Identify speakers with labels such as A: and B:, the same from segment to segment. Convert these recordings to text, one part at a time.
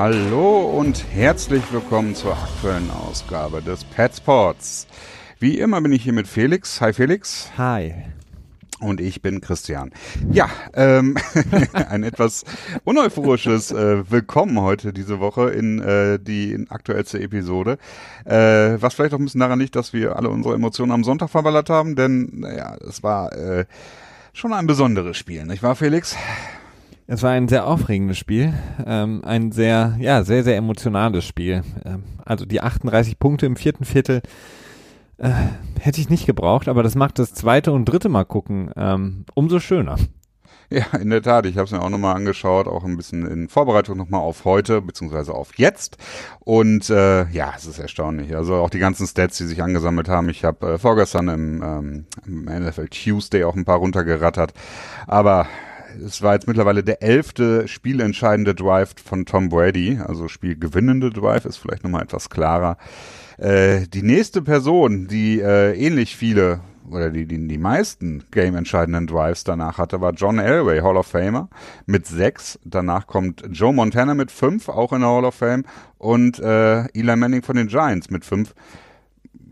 A: Hallo und herzlich willkommen zur aktuellen Ausgabe des Pet Sports. Wie immer bin ich hier mit Felix. Hi Felix.
B: Hi.
A: Und ich bin Christian. Ja, ähm, ein etwas uneuphorisches äh, Willkommen heute diese Woche in äh, die in aktuellste Episode. Äh, was vielleicht auch ein bisschen daran liegt, dass wir alle unsere Emotionen am Sonntag verballert haben, denn naja, es war äh, schon ein besonderes Spiel, nicht wahr, Felix?
B: Es war ein sehr aufregendes Spiel, ähm, ein sehr, ja, sehr, sehr emotionales Spiel. Ähm, also die 38 Punkte im vierten Viertel äh, hätte ich nicht gebraucht, aber das macht das zweite und dritte Mal gucken ähm, umso schöner.
A: Ja, in der Tat. Ich habe es mir auch nochmal angeschaut, auch ein bisschen in Vorbereitung nochmal auf heute, beziehungsweise auf jetzt. Und äh, ja, es ist erstaunlich. Also auch die ganzen Stats, die sich angesammelt haben. Ich habe äh, vorgestern im, ähm, im NFL Tuesday auch ein paar runtergerattert. Aber es war jetzt mittlerweile der elfte spielentscheidende Drive von Tom Brady. Also spielgewinnende Drive ist vielleicht nochmal etwas klarer. Äh, die nächste Person, die äh, ähnlich viele oder die, die, die meisten game-entscheidenden Drives danach hatte, war John Elway, Hall of Famer, mit sechs. Danach kommt Joe Montana mit fünf, auch in der Hall of Fame. Und äh, Eli Manning von den Giants mit fünf.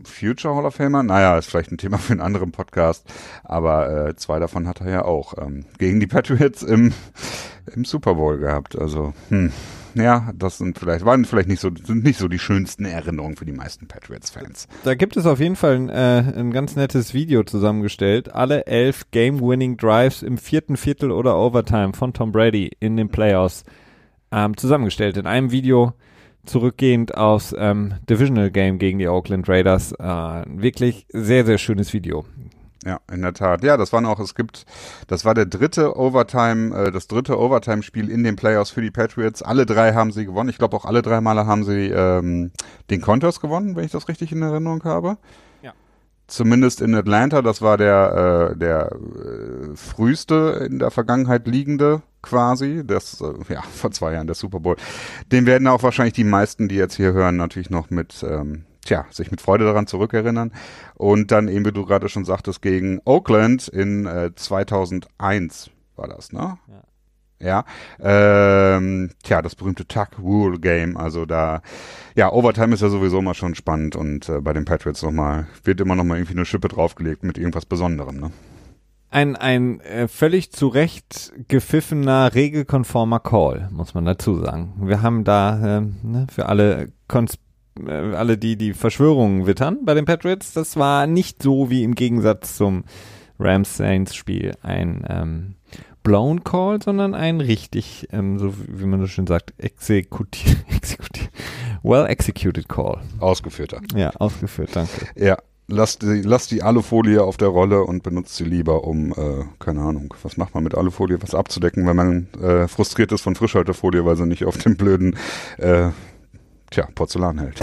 A: Future Hall of Famer? Naja, ist vielleicht ein Thema für einen anderen Podcast, aber äh, zwei davon hat er ja auch ähm, gegen die Patriots im, im Super Bowl gehabt. Also, hm, ja, das sind vielleicht, waren vielleicht nicht so, sind nicht so die schönsten Erinnerungen für die meisten Patriots-Fans.
B: Da gibt es auf jeden Fall ein, äh, ein ganz nettes Video zusammengestellt. Alle elf Game-Winning Drives im vierten Viertel oder Overtime von Tom Brady in den Playoffs ähm, zusammengestellt. In einem Video zurückgehend aufs ähm, Divisional Game gegen die Oakland Raiders. Äh, wirklich sehr, sehr schönes Video.
A: Ja, in der Tat. Ja, das waren auch, es gibt, das war der dritte Overtime, äh, das dritte Overtime-Spiel in den Playoffs für die Patriots. Alle drei haben sie gewonnen. Ich glaube auch alle drei Male haben sie ähm, den Contest gewonnen, wenn ich das richtig in Erinnerung habe. Ja. Zumindest in Atlanta, das war der, äh, der äh, früheste in der Vergangenheit liegende quasi, das, äh, ja, vor zwei Jahren der Super Bowl. Den werden auch wahrscheinlich die meisten, die jetzt hier hören, natürlich noch mit, ähm, tja, sich mit Freude daran zurückerinnern. Und dann eben, wie du gerade schon sagtest, gegen Oakland in äh, 2001 war das, ne? Ja. Ja, ähm, tja, das berühmte Tuck Rule Game, also da, ja, Overtime ist ja sowieso mal schon spannend und äh, bei den Patriots nochmal, wird immer nochmal irgendwie eine Schippe draufgelegt mit irgendwas Besonderem, ne?
B: ein, ein äh, völlig zurecht gepfiffener, regelkonformer Call, muss man dazu sagen. Wir haben da äh, ne, für alle Kons äh, alle, die die Verschwörungen wittern bei den Patriots, das war nicht so wie im Gegensatz zum Rams-Saints-Spiel ein ähm, blown Call, sondern ein richtig, ähm, so wie man so schön sagt, exekutiert, exekutiert, well executed Call.
A: Ausgeführter.
B: Ja, ausgeführt, danke.
A: Ja, lass die, lass die Alufolie auf der Rolle und benutzt sie lieber, um, äh, keine Ahnung, was macht man mit Alufolie, was abzudecken, wenn man äh, frustriert ist von Frischhaltefolie, weil sie nicht auf dem blöden äh, Tja, Porzellan hält.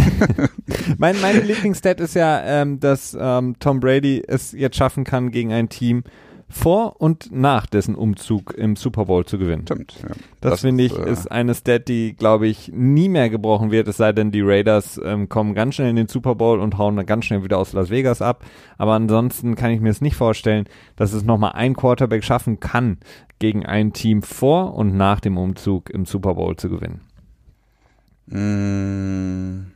B: mein, meine Lieblingsstat ist ja, ähm, dass ähm, Tom Brady es jetzt schaffen kann, gegen ein Team vor und nach dessen Umzug im Super Bowl zu gewinnen.
A: Stimmt. Ja.
B: Das, das finde ich äh, ist eine Stat, die glaube ich nie mehr gebrochen wird, es sei denn die Raiders ähm, kommen ganz schnell in den Super Bowl und hauen dann ganz schnell wieder aus Las Vegas ab. Aber ansonsten kann ich mir es nicht vorstellen, dass es nochmal ein Quarterback schaffen kann, gegen ein Team vor und nach dem Umzug im Super Bowl zu gewinnen.
A: Mm.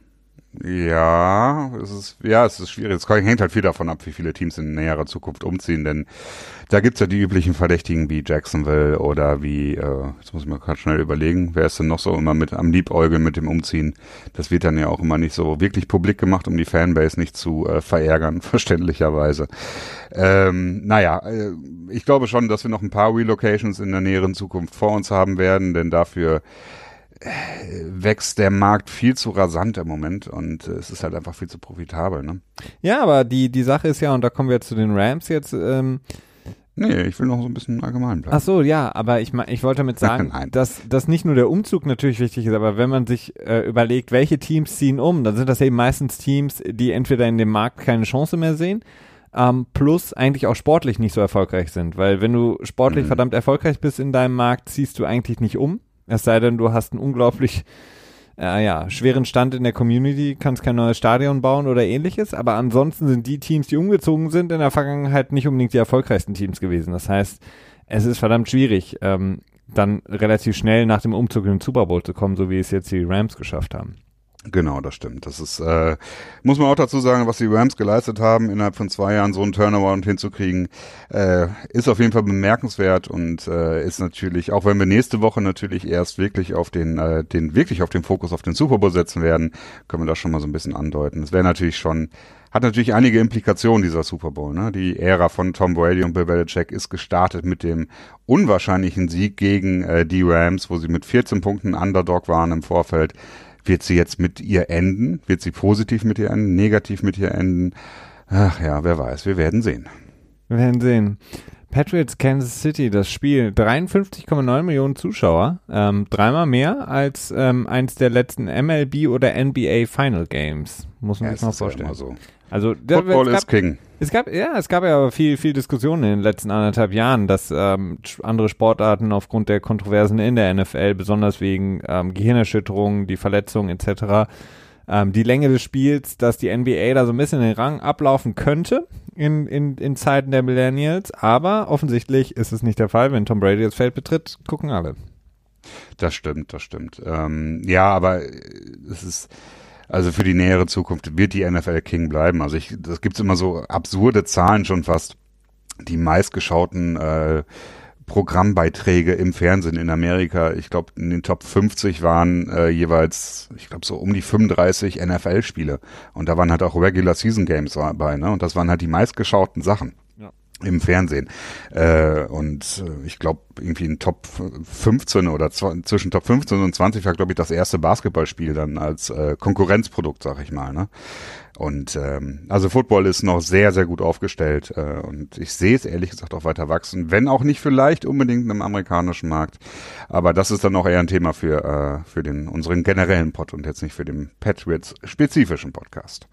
A: Ja, es ist, ja, es ist schwierig. Es hängt halt viel davon ab, wie viele Teams in näherer Zukunft umziehen, denn da gibt's ja die üblichen Verdächtigen wie Jacksonville oder wie, äh, jetzt muss ich mal gerade schnell überlegen, wer ist denn noch so immer mit am Liebäugeln mit dem Umziehen? Das wird dann ja auch immer nicht so wirklich publik gemacht, um die Fanbase nicht zu äh, verärgern, verständlicherweise. Ähm, naja, äh, ich glaube schon, dass wir noch ein paar Relocations in der näheren Zukunft vor uns haben werden, denn dafür wächst der Markt viel zu rasant im Moment und äh, es ist halt einfach viel zu profitabel. Ne?
B: Ja, aber die, die Sache ist ja, und da kommen wir zu den Rams jetzt. Ähm,
A: Nee, ich will noch so ein bisschen allgemein bleiben.
B: Ach so, ja, aber ich, ich wollte damit sagen, dass, dass nicht nur der Umzug natürlich wichtig ist, aber wenn man sich äh, überlegt, welche Teams ziehen um, dann sind das eben meistens Teams, die entweder in dem Markt keine Chance mehr sehen, ähm, plus eigentlich auch sportlich nicht so erfolgreich sind. Weil wenn du sportlich mhm. verdammt erfolgreich bist in deinem Markt, ziehst du eigentlich nicht um. Es sei denn, du hast einen unglaublich äh, ja, schweren Stand in der Community, kannst kein neues Stadion bauen oder ähnliches. Aber ansonsten sind die Teams, die umgezogen sind, in der Vergangenheit nicht unbedingt die erfolgreichsten Teams gewesen. Das heißt, es ist verdammt schwierig, ähm, dann relativ schnell nach dem Umzug in den Super Bowl zu kommen, so wie es jetzt die Rams geschafft haben.
A: Genau, das stimmt. Das ist, äh, muss man auch dazu sagen, was die Rams geleistet haben, innerhalb von zwei Jahren so einen Turnaround hinzukriegen, äh, ist auf jeden Fall bemerkenswert und äh, ist natürlich, auch wenn wir nächste Woche natürlich erst wirklich auf den, äh, den, wirklich auf den Fokus auf den Super Bowl setzen werden, können wir das schon mal so ein bisschen andeuten. Es wäre natürlich schon, hat natürlich einige Implikationen, dieser Super Bowl. Ne? Die Ära von Tom Brady und Bill Belichick ist gestartet mit dem unwahrscheinlichen Sieg gegen äh, die Rams, wo sie mit 14 Punkten Underdog waren im Vorfeld wird sie jetzt mit ihr enden? Wird sie positiv mit ihr enden? Negativ mit ihr enden? Ach ja, wer weiß. Wir werden sehen.
B: Wir werden sehen. Patriots Kansas City, das Spiel, 53,9 Millionen Zuschauer, ähm, dreimal mehr als ähm, eins der letzten MLB oder NBA Final Games, muss man ja, sich mal vorstellen. Ja so.
A: Also Football ist King.
B: Es gab ja, es gab ja viel, viel Diskussion in den letzten anderthalb Jahren, dass ähm, andere Sportarten aufgrund der Kontroversen in der NFL, besonders wegen ähm, Gehirnerschütterungen, die Verletzungen etc., ähm, die Länge des Spiels, dass die NBA da so ein bisschen den Rang ablaufen könnte in, in, in Zeiten der Millennials, aber offensichtlich ist es nicht der Fall. Wenn Tom Brady das Feld betritt, gucken alle.
A: Das stimmt, das stimmt. Ähm, ja, aber es ist also für die nähere Zukunft wird die NFL King bleiben. Also ich, das gibt's immer so absurde Zahlen schon fast. Die meistgeschauten äh, Programmbeiträge im Fernsehen in Amerika, ich glaube, in den Top 50 waren äh, jeweils, ich glaube, so um die 35 NFL-Spiele. Und da waren halt auch Regular Season Games dabei, ne? Und das waren halt die meistgeschauten Sachen im Fernsehen. Äh, und äh, ich glaube, irgendwie in Top 15 oder zwischen Top 15 und 20 war, glaube ich, das erste Basketballspiel dann als äh, Konkurrenzprodukt, sag ich mal. Ne? Und ähm, also Football ist noch sehr, sehr gut aufgestellt äh, und ich sehe es ehrlich gesagt auch weiter wachsen, wenn auch nicht vielleicht unbedingt im amerikanischen Markt. Aber das ist dann auch eher ein Thema für, äh, für den unseren generellen Pod und jetzt nicht für den Patriots spezifischen Podcast.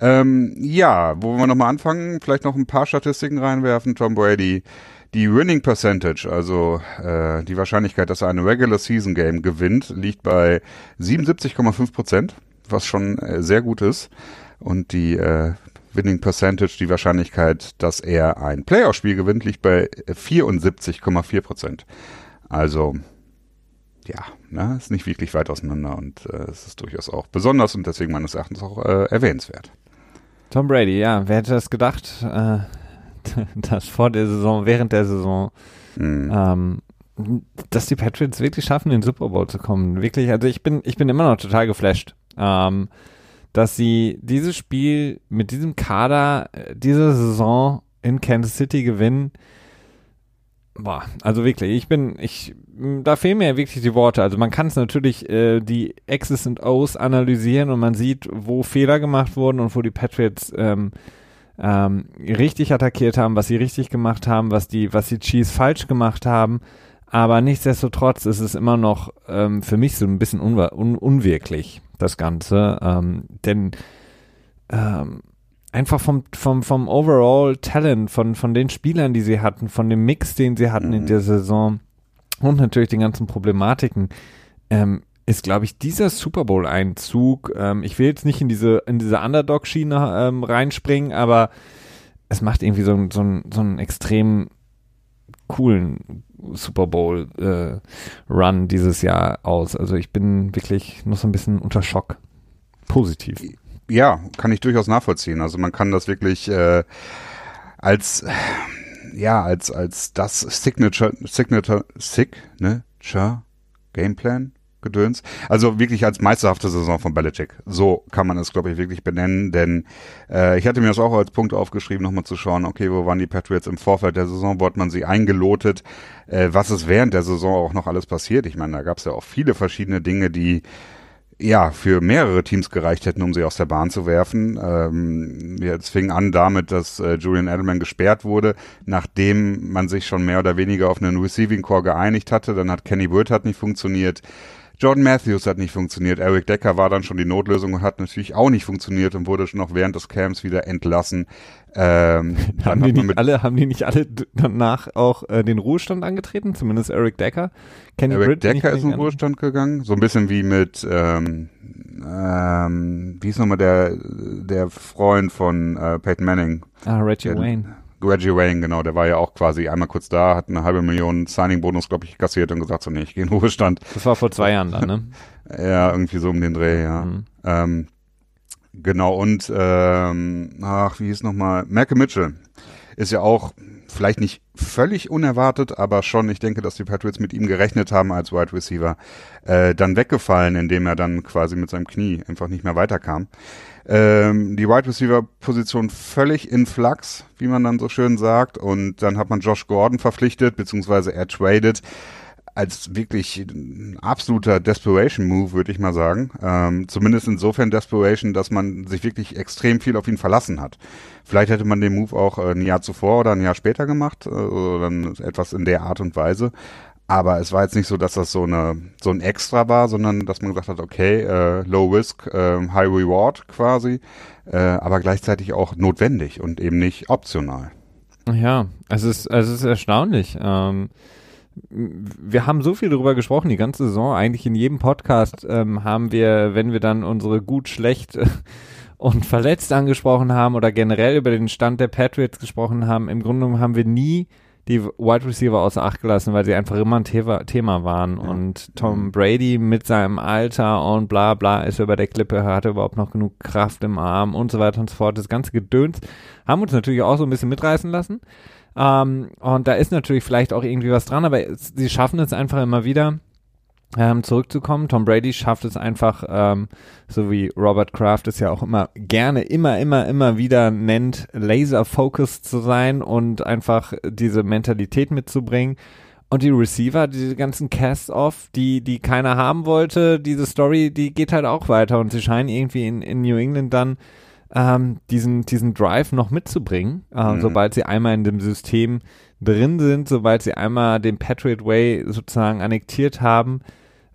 A: Ähm, ja, wo wir nochmal anfangen, vielleicht noch ein paar Statistiken reinwerfen. Tom Brady, die Winning Percentage, also äh, die Wahrscheinlichkeit, dass er ein Regular Season Game gewinnt, liegt bei 77,5 Prozent, was schon äh, sehr gut ist. Und die äh, Winning Percentage, die Wahrscheinlichkeit, dass er ein Playoff-Spiel gewinnt, liegt bei 74,4 Prozent. Also ja, ne, ist nicht wirklich weit auseinander und äh, es ist durchaus auch besonders und deswegen meines Erachtens auch äh, erwähnenswert.
B: Tom Brady, ja, wer hätte das gedacht, äh, dass vor der Saison, während der Saison, mhm. ähm, dass die Patriots wirklich schaffen, in den Super Bowl zu kommen. Wirklich, also ich bin, ich bin immer noch total geflasht, ähm, dass sie dieses Spiel mit diesem Kader äh, diese Saison in Kansas City gewinnen. Boah, also wirklich, ich bin, ich, da fehlen mir wirklich die Worte. Also man kann es natürlich äh, die X's und O's analysieren und man sieht, wo Fehler gemacht wurden und wo die Patriots ähm, ähm, richtig attackiert haben, was sie richtig gemacht haben, was die, was die Chiefs falsch gemacht haben. Aber nichtsdestotrotz ist es immer noch ähm, für mich so ein bisschen un un unwirklich, das Ganze. Ähm, denn ähm, einfach vom, vom, vom Overall Talent, von, von den Spielern, die sie hatten, von dem Mix, den sie hatten mhm. in der Saison und natürlich den ganzen Problematiken, ähm, ist, glaube ich, dieser Super Bowl-Einzug, ähm, ich will jetzt nicht in diese, in diese Underdog-Schiene ähm, reinspringen, aber es macht irgendwie so, so, so einen extrem coolen Super Bowl äh, dieses Jahr aus. Also ich bin wirklich noch so ein bisschen unter Schock. Positiv.
A: Ja, kann ich durchaus nachvollziehen. Also man kann das wirklich äh, als ja als als das Signature Signature Signature Gameplan Gedöns. Also wirklich als meisterhafte Saison von Belichick. So kann man es, glaube ich, wirklich benennen, denn äh, ich hatte mir das auch als Punkt aufgeschrieben, nochmal zu schauen, okay, wo waren die Patriots im Vorfeld der Saison, wo hat man sie eingelotet, äh, was ist während der Saison auch noch alles passiert. Ich meine, da gab es ja auch viele verschiedene Dinge, die ja, für mehrere Teams gereicht hätten, um sie aus der Bahn zu werfen. Ähm, jetzt fing an damit, dass äh, Julian Edelman gesperrt wurde, nachdem man sich schon mehr oder weniger auf einen Receiving Core geeinigt hatte. Dann hat Kenny Bird hat nicht funktioniert. Jordan Matthews hat nicht funktioniert. Eric Decker war dann schon die Notlösung und hat natürlich auch nicht funktioniert und wurde schon noch während des Camps wieder entlassen.
B: Ähm, haben, die nicht alle, haben die nicht alle danach auch äh, den Ruhestand angetreten? Zumindest Eric Decker.
A: Kenny Eric Britt Decker ist in den Ruhestand gegangen. So ein bisschen wie mit, ähm, ähm, wie ist nochmal der, der Freund von äh, Peyton Manning?
B: Ah, Reggie der, Wayne.
A: Reggie Wayne, genau, der war ja auch quasi einmal kurz da, hat eine halbe Million Signing-Bonus, glaube ich, kassiert und gesagt so, nee, ich gehe in Ruhestand.
B: Das war vor zwei Jahren dann, ne?
A: ja, irgendwie so um den Dreh, ja. Mhm. Ähm, genau, und ähm, ach, wie hieß nochmal, Malcolm Mitchell ist ja auch vielleicht nicht völlig unerwartet, aber schon, ich denke, dass die Patriots mit ihm gerechnet haben als Wide Receiver, äh, dann weggefallen, indem er dann quasi mit seinem Knie einfach nicht mehr weiterkam. Ähm, die Wide Receiver Position völlig in Flux, wie man dann so schön sagt, und dann hat man Josh Gordon verpflichtet, beziehungsweise er traded als wirklich ein absoluter Desperation Move, würde ich mal sagen. Ähm, zumindest insofern Desperation, dass man sich wirklich extrem viel auf ihn verlassen hat. Vielleicht hätte man den Move auch äh, ein Jahr zuvor oder ein Jahr später gemacht, äh, oder dann etwas in der Art und Weise. Aber es war jetzt nicht so, dass das so eine so ein Extra war, sondern dass man gesagt hat, okay, äh, Low Risk, äh, High Reward quasi, äh, aber gleichzeitig auch notwendig und eben nicht optional.
B: Ja, es ist es ist erstaunlich. Ähm wir haben so viel darüber gesprochen, die ganze Saison. Eigentlich in jedem Podcast ähm, haben wir, wenn wir dann unsere gut, schlecht und verletzt angesprochen haben oder generell über den Stand der Patriots gesprochen haben, im Grunde genommen haben wir nie die Wide Receiver außer Acht gelassen, weil sie einfach immer ein Thema, Thema waren. Ja. Und Tom Brady mit seinem Alter und bla bla ist über der Klippe, hatte überhaupt noch genug Kraft im Arm und so weiter und so fort. Das ganze Gedöns haben uns natürlich auch so ein bisschen mitreißen lassen. Ähm, und da ist natürlich vielleicht auch irgendwie was dran, aber sie schaffen es einfach immer wieder, ähm, zurückzukommen. Tom Brady schafft es einfach, ähm, so wie Robert Kraft es ja auch immer gerne, immer, immer, immer wieder nennt, laser-focused zu sein und einfach diese Mentalität mitzubringen. Und die Receiver, diese ganzen Cast-Off, die, die keiner haben wollte, diese Story, die geht halt auch weiter und sie scheinen irgendwie in, in New England dann ähm, diesen, diesen Drive noch mitzubringen, äh, mhm. sobald sie einmal in dem System drin sind, sobald sie einmal den Patriot Way sozusagen annektiert haben,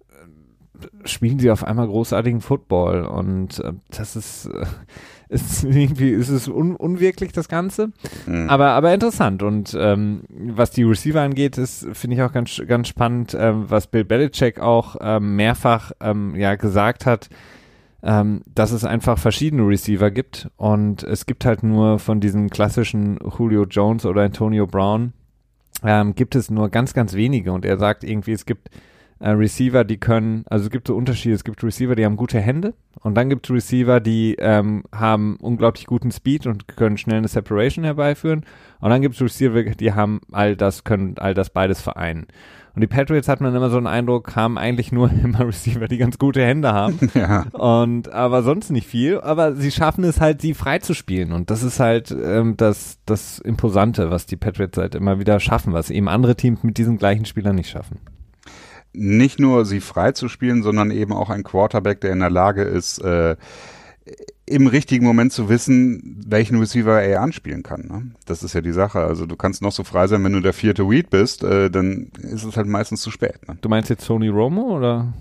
B: äh, spielen sie auf einmal großartigen Football und äh, das ist, äh, ist irgendwie ist es un, unwirklich das Ganze, mhm. aber aber interessant und ähm, was die Receiver angeht, ist finde ich auch ganz ganz spannend, ähm, was Bill Belichick auch ähm, mehrfach ähm, ja gesagt hat ähm, dass es einfach verschiedene Receiver gibt und es gibt halt nur von diesen klassischen Julio Jones oder Antonio Brown ähm, gibt es nur ganz, ganz wenige. Und er sagt irgendwie, es gibt äh, Receiver, die können, also es gibt so Unterschiede, es gibt Receiver, die haben gute Hände und dann gibt es Receiver, die ähm, haben unglaublich guten Speed und können schnell eine Separation herbeiführen. Und dann gibt es Receiver, die haben all das, können all das beides vereinen. Und die Patriots hat man immer so einen Eindruck, haben eigentlich nur immer Receiver, die ganz gute Hände haben. Ja. Und aber sonst nicht viel. Aber sie schaffen es halt, sie frei zu spielen. Und das ist halt ähm, das, das Imposante, was die Patriots halt immer wieder schaffen, was eben andere Teams mit diesen gleichen Spielern nicht schaffen
A: nicht nur sie frei zu spielen, sondern eben auch ein Quarterback, der in der Lage ist, äh, im richtigen Moment zu wissen, welchen Receiver er anspielen kann. Ne? Das ist ja die Sache. Also du kannst noch so frei sein, wenn du der vierte Weed bist, äh, dann ist es halt meistens zu spät. Ne?
B: Du meinst jetzt Tony Romo oder?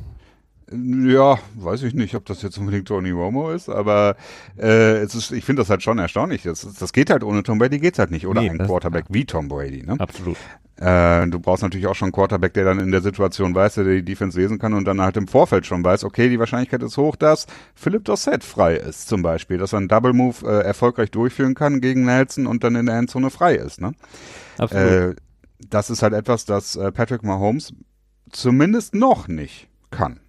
A: Ja, weiß ich nicht, ob das jetzt unbedingt Tony Romo ist, aber äh, es ist, ich finde das halt schon erstaunlich. Das, das geht halt ohne Tom Brady geht's halt nicht. Oder nee, ein Quarterback wie Tom Brady. Ne?
B: Absolut.
A: Äh, du brauchst natürlich auch schon einen Quarterback, der dann in der Situation weiß, der die Defense lesen kann und dann halt im Vorfeld schon weiß, okay, die Wahrscheinlichkeit ist hoch, dass Philipp Dossett frei ist, zum Beispiel, dass er einen Double Move äh, erfolgreich durchführen kann gegen Nelson und dann in der Endzone frei ist. Ne? Absolut. Äh, das ist halt etwas, das äh, Patrick Mahomes zumindest noch nicht kann.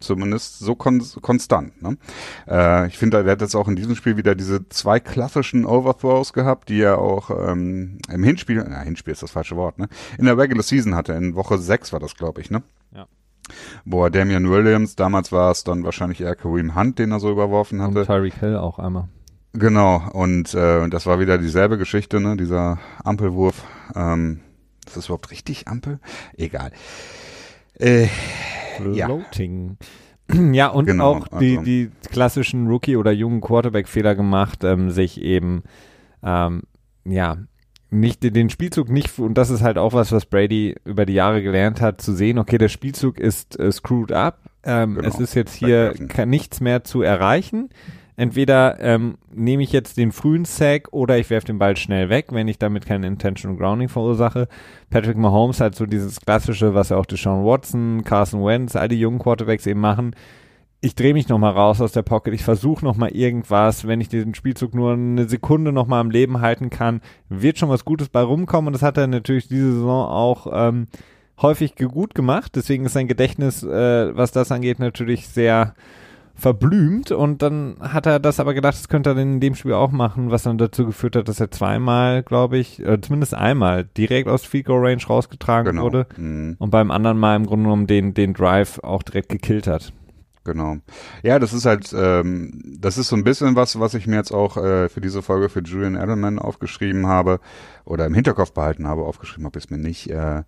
A: Zumindest so kon konstant. Ne? Äh, ich finde, er hat jetzt auch in diesem Spiel wieder diese zwei klassischen Overthrows gehabt, die er auch ähm, im Hinspiel, na, Hinspiel ist das falsche Wort, ne? In der Regular Season hatte. In Woche 6 war das, glaube ich, ne? Ja. Boah, Damian Williams, damals war es dann wahrscheinlich eher Kareem Hunt, den er so überworfen hatte. Und
B: Tyreek Hill auch einmal.
A: Genau, und äh, das war wieder dieselbe Geschichte, ne? Dieser Ampelwurf. Ähm, ist das überhaupt richtig Ampel? Egal.
B: Äh, Floating. Ja. ja, und genau, auch die, also. die klassischen Rookie- oder jungen Quarterback-Fehler gemacht, ähm, sich eben, ähm, ja, nicht den Spielzug nicht, und das ist halt auch was, was Brady über die Jahre gelernt hat, zu sehen, okay, der Spielzug ist äh, screwed up, ähm, genau. es ist jetzt hier nichts mehr zu erreichen entweder ähm, nehme ich jetzt den frühen Sack oder ich werfe den Ball schnell weg, wenn ich damit kein Intentional Grounding verursache. Patrick Mahomes hat so dieses klassische, was ja auch Deshaun Watson, Carson Wentz, all die jungen Quarterbacks eben machen. ich drehe mich nochmal raus aus der Pocket, ich versuche nochmal irgendwas, wenn ich diesen Spielzug nur eine Sekunde nochmal am Leben halten kann, wird schon was Gutes bei rumkommen und das hat er natürlich diese Saison auch ähm, häufig gut gemacht, deswegen ist sein Gedächtnis, äh, was das angeht, natürlich sehr verblümt und dann hat er das aber gedacht, das könnte er in dem Spiel auch machen, was dann dazu geführt hat, dass er zweimal, glaube ich, äh, zumindest einmal direkt aus Goal Range rausgetragen genau. wurde mhm. und beim anderen Mal im Grunde genommen den, den Drive auch direkt gekillt hat.
A: Genau. Ja, das ist halt, ähm, das ist so ein bisschen was, was ich mir jetzt auch äh, für diese Folge für Julian Edelman aufgeschrieben habe oder im Hinterkopf behalten habe, aufgeschrieben habe ich es mir nicht. Äh,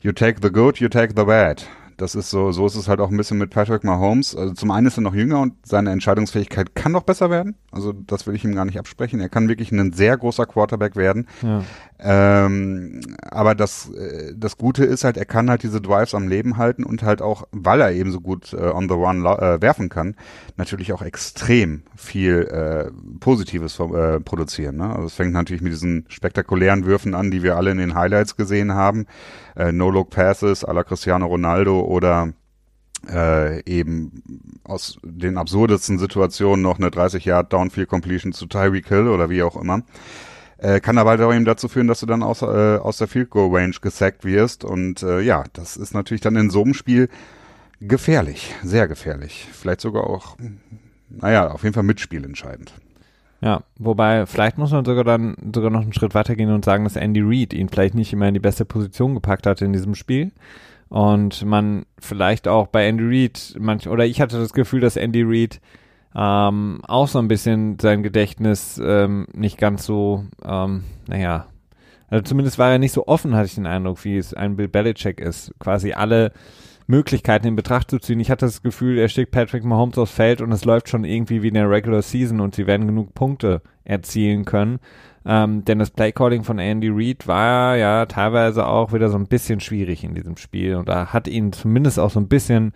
A: you take the good, you take the bad. Das ist so, so ist es halt auch ein bisschen mit Patrick Mahomes. Also zum einen ist er noch jünger und seine Entscheidungsfähigkeit kann noch besser werden. Also das will ich ihm gar nicht absprechen. Er kann wirklich ein sehr großer Quarterback werden. Ja. Ähm, aber das, äh, das Gute ist halt, er kann halt diese Drives am Leben halten und halt auch, weil er eben so gut äh, on the run äh, werfen kann, natürlich auch extrem viel äh, Positives äh, produzieren. Ne? Also es fängt natürlich mit diesen spektakulären Würfen an, die wir alle in den Highlights gesehen haben. Äh, No-Look-Passes à la Cristiano Ronaldo oder äh, eben aus den absurdesten Situationen noch eine 30 Yard Downfield Completion zu Tyreek Hill oder wie auch immer. Äh, kann aber halt auch eben dazu führen, dass du dann aus, äh, aus der Field Goal Range gesackt wirst. Und äh, ja, das ist natürlich dann in so einem Spiel gefährlich, sehr gefährlich. Vielleicht sogar auch, naja, auf jeden Fall mitspielentscheidend.
B: Ja, wobei vielleicht muss man sogar dann sogar noch einen Schritt weitergehen und sagen, dass Andy Reid ihn vielleicht nicht immer in die beste Position gepackt hat in diesem Spiel. Und man vielleicht auch bei Andy Reid manch, oder ich hatte das Gefühl, dass Andy Reid ähm, auch so ein bisschen sein Gedächtnis ähm, nicht ganz so, ähm, naja, also zumindest war er nicht so offen, hatte ich den Eindruck, wie es ein Bill Belichick ist, quasi alle Möglichkeiten in Betracht zu ziehen. Ich hatte das Gefühl, er schickt Patrick Mahomes aufs Feld und es läuft schon irgendwie wie in der Regular Season und sie werden genug Punkte erzielen können. Ähm, denn das Playcalling von Andy Reid war ja teilweise auch wieder so ein bisschen schwierig in diesem Spiel und da hat ihn zumindest auch so ein bisschen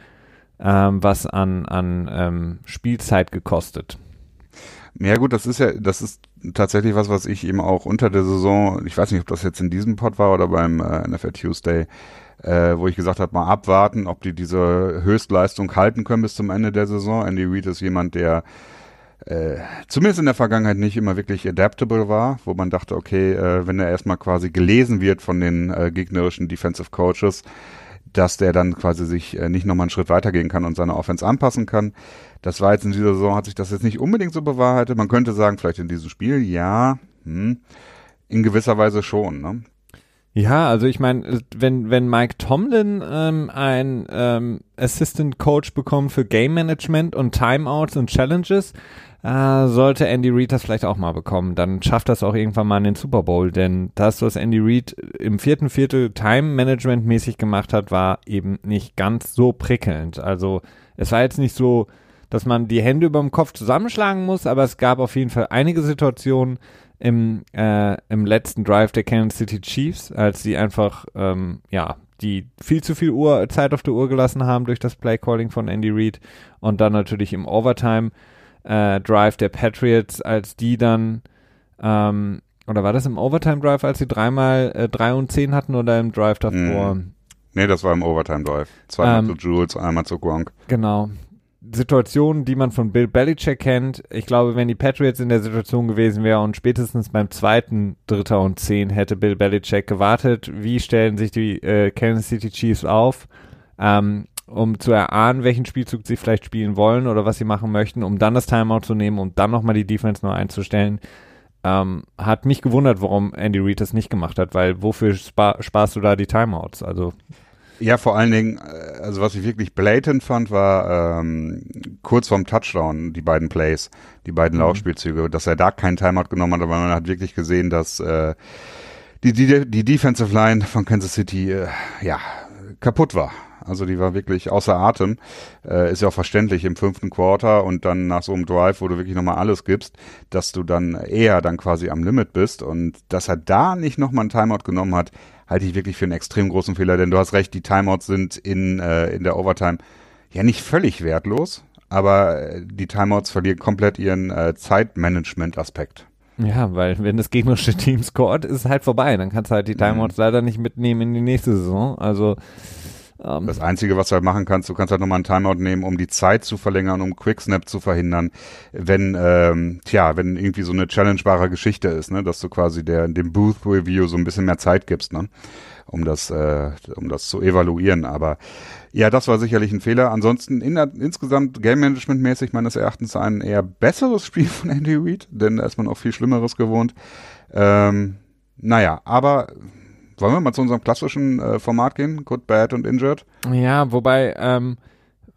B: ähm, was an, an ähm, Spielzeit gekostet.
A: Ja gut, das ist ja, das ist tatsächlich was, was ich eben auch unter der Saison, ich weiß nicht, ob das jetzt in diesem Pod war oder beim äh, NFL Tuesday, äh, wo ich gesagt habe, mal abwarten, ob die diese Höchstleistung halten können bis zum Ende der Saison. Andy Reid ist jemand, der äh, zumindest in der Vergangenheit nicht immer wirklich adaptable war, wo man dachte, okay, äh, wenn er erstmal quasi gelesen wird von den äh, gegnerischen Defensive Coaches, dass der dann quasi sich äh, nicht nochmal einen Schritt weitergehen kann und seine Offense anpassen kann. Das war jetzt in dieser Saison, hat sich das jetzt nicht unbedingt so bewahrheitet. Man könnte sagen, vielleicht in diesem Spiel, ja, hm, in gewisser Weise schon. Ne?
B: Ja, also ich meine, wenn, wenn Mike Tomlin ähm, ein ähm, Assistant Coach bekommt für Game Management und Timeouts und Challenges, äh, sollte Andy Reid das vielleicht auch mal bekommen. Dann schafft das auch irgendwann mal in den Super Bowl, denn das, was Andy Reid im vierten Viertel Time Management mäßig gemacht hat, war eben nicht ganz so prickelnd. Also es war jetzt nicht so, dass man die Hände über dem Kopf zusammenschlagen muss, aber es gab auf jeden Fall einige Situationen im, äh, im letzten Drive der Kansas City Chiefs, als sie einfach, ähm, ja, die viel zu viel Uhr, Zeit auf der Uhr gelassen haben durch das Play Calling von Andy Reid und dann natürlich im Overtime äh, Drive der Patriots, als die dann, ähm, oder war das im Overtime Drive, als sie dreimal äh, drei und zehn hatten oder im Drive davor? Mm.
A: Nee, das war im Overtime Drive. Zweimal ähm, zu Jules, einmal zu Gronk.
B: Genau. Situationen, die man von Bill Belichick kennt. Ich glaube, wenn die Patriots in der Situation gewesen wären und spätestens beim zweiten Dritter und Zehn hätte Bill Belichick gewartet, wie stellen sich die äh, Kansas City Chiefs auf? Ähm, um zu erahnen, welchen Spielzug sie vielleicht spielen wollen oder was sie machen möchten, um dann das Timeout zu nehmen, um dann nochmal die Defense neu einzustellen. Ähm, hat mich gewundert, warum Andy Reid das nicht gemacht hat, weil wofür spa sparst du da die Timeouts? Also
A: ja, vor allen Dingen, äh, also was ich wirklich blatant fand, war ähm, kurz vorm Touchdown die beiden Plays, die beiden mhm. Laufspielzüge, dass er da keinen Timeout genommen hat, aber man hat wirklich gesehen, dass äh, die, die, die Defensive Line von Kansas City äh, ja kaputt war. Also die war wirklich außer Atem. Äh, ist ja auch verständlich im fünften Quarter und dann nach so einem Drive, wo du wirklich nochmal alles gibst, dass du dann eher dann quasi am Limit bist. Und dass er da nicht nochmal einen Timeout genommen hat, halte ich wirklich für einen extrem großen Fehler. Denn du hast recht, die Timeouts sind in, äh, in der Overtime ja nicht völlig wertlos, aber äh, die Timeouts verlieren komplett ihren äh, Zeitmanagement-Aspekt.
B: Ja, weil wenn das gegnerische Team scored, ist es halt vorbei. Dann kannst du halt die mhm. Timeouts mhm. leider nicht mitnehmen in die nächste Saison. Also
A: ähm, das Einzige, was du halt machen kannst, du kannst halt nochmal einen Timeout nehmen, um die Zeit zu verlängern, um Quicksnap zu verhindern, wenn, ähm, tja, wenn irgendwie so eine challengebare Geschichte ist, ne, dass du quasi der, dem Booth Review so ein bisschen mehr Zeit gibst, ne, um das, äh, um das zu evaluieren. Aber ja, das war sicherlich ein Fehler. Ansonsten in, insgesamt Game Management mäßig meines Erachtens ein eher besseres Spiel von Andy Reid, denn da ist man auch viel Schlimmeres gewohnt. Ähm, naja, aber wollen wir mal zu unserem klassischen äh, Format gehen? Good, Bad und Injured?
B: Ja, wobei, ähm,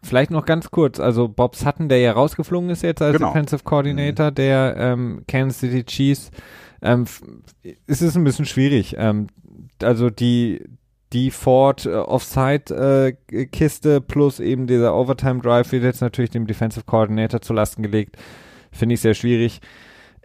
B: vielleicht noch ganz kurz, also Bob Sutton, der ja rausgeflogen ist jetzt als genau. Offensive Coordinator mhm. der ähm, Kansas City Chiefs, ähm, ist es ein bisschen schwierig. Ähm, also die, die Ford äh, Offside äh, Kiste plus eben dieser Overtime Drive wird jetzt natürlich dem Defensive Coordinator zu Lasten gelegt. Finde ich sehr schwierig.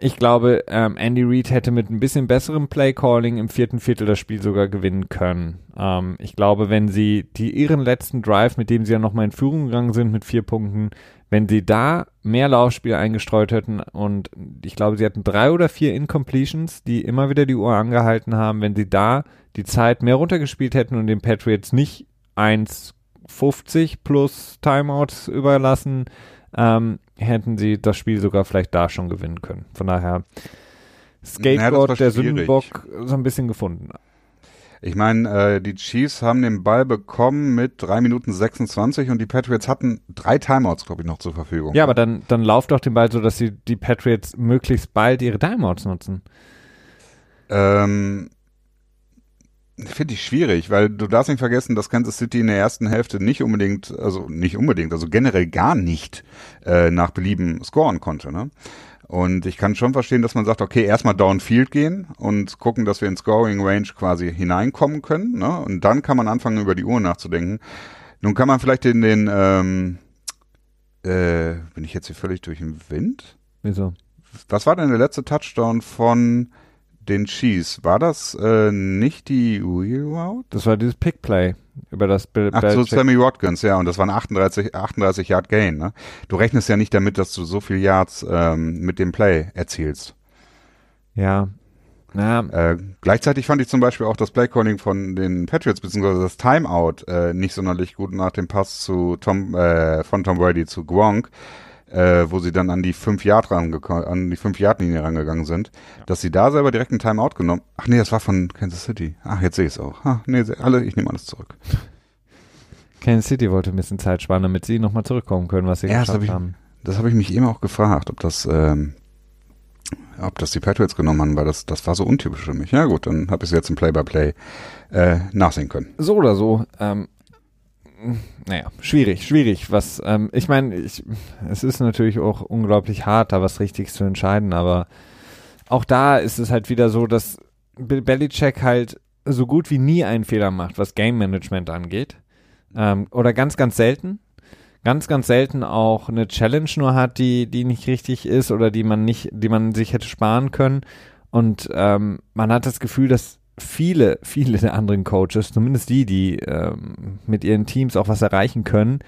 B: Ich glaube, ähm, Andy Reid hätte mit ein bisschen besserem Play Calling im vierten Viertel das Spiel sogar gewinnen können. Ähm, ich glaube, wenn sie die ihren letzten Drive, mit dem sie ja nochmal in Führung gegangen sind mit vier Punkten, wenn sie da mehr Laufspiel eingestreut hätten und ich glaube, sie hatten drei oder vier Incompletions, die immer wieder die Uhr angehalten haben, wenn sie da die Zeit mehr runtergespielt hätten und den Patriots nicht 1,50 plus Timeouts überlassen, ähm, hätten sie das Spiel sogar vielleicht da schon gewinnen können. Von daher Skateboard ja, der Sündenbock so ein bisschen gefunden.
A: Ich meine, äh, die Chiefs haben den Ball bekommen mit 3 Minuten 26 und die Patriots hatten drei Timeouts, glaube ich, noch zur Verfügung.
B: Ja, aber dann, dann lauft doch den Ball so, dass sie die Patriots möglichst bald ihre Timeouts nutzen.
A: Ähm, Finde ich schwierig, weil du darfst nicht vergessen, dass Kansas City in der ersten Hälfte nicht unbedingt, also nicht unbedingt, also generell gar nicht äh, nach Belieben scoren konnte. Ne? Und ich kann schon verstehen, dass man sagt, okay, erstmal downfield gehen und gucken, dass wir in Scoring Range quasi hineinkommen können. Ne? Und dann kann man anfangen, über die Uhr nachzudenken. Nun kann man vielleicht in den, ähm, äh, bin ich jetzt hier völlig durch den Wind?
B: Wieso?
A: Was war denn der letzte Touchdown von den Chiefs, war das äh, nicht die Wheel Route?
B: Das war dieses Pick Play über das
A: Bill Ach so, Sammy Watkins, ja, und das waren 38, 38 Yard Gain, ne? Du rechnest ja nicht damit, dass du so viel Yards ähm, mit dem Play erzielst.
B: Ja.
A: Na. Äh, gleichzeitig fand ich zum Beispiel auch das Playcalling von den Patriots, beziehungsweise das Timeout, äh, nicht sonderlich gut nach dem Pass zu Tom, äh, von Tom Brady zu Gronk äh, wo sie dann an die 5 Yard an die 5 Yard Linie rangegangen sind, ja. dass sie da selber direkt einen Timeout genommen. Ach nee, das war von Kansas City. Ach, jetzt sehe ich es auch. Ach, nee, alle, ich nehme alles zurück.
B: Kansas City wollte ein bisschen Zeit sparen, damit sie nochmal zurückkommen können, was sie ja, geschafft
A: das
B: hab haben.
A: das habe ich mich eben auch gefragt, ob das ähm, ob das die Patriots genommen haben, weil das, das war so untypisch für mich. Ja gut, dann habe ich es jetzt im Play-by-Play -play, äh, nachsehen können.
B: So oder so. Ähm, naja, schwierig, schwierig. Was, ähm, ich meine, es ist natürlich auch unglaublich hart, da was richtig zu entscheiden, aber auch da ist es halt wieder so, dass Belichick halt so gut wie nie einen Fehler macht, was Game Management angeht. Ähm, oder ganz, ganz selten. Ganz, ganz selten auch eine Challenge nur hat, die, die nicht richtig ist oder die man nicht, die man sich hätte sparen können. Und ähm, man hat das Gefühl, dass viele, viele der anderen Coaches, zumindest die, die ähm, mit ihren Teams auch was erreichen können,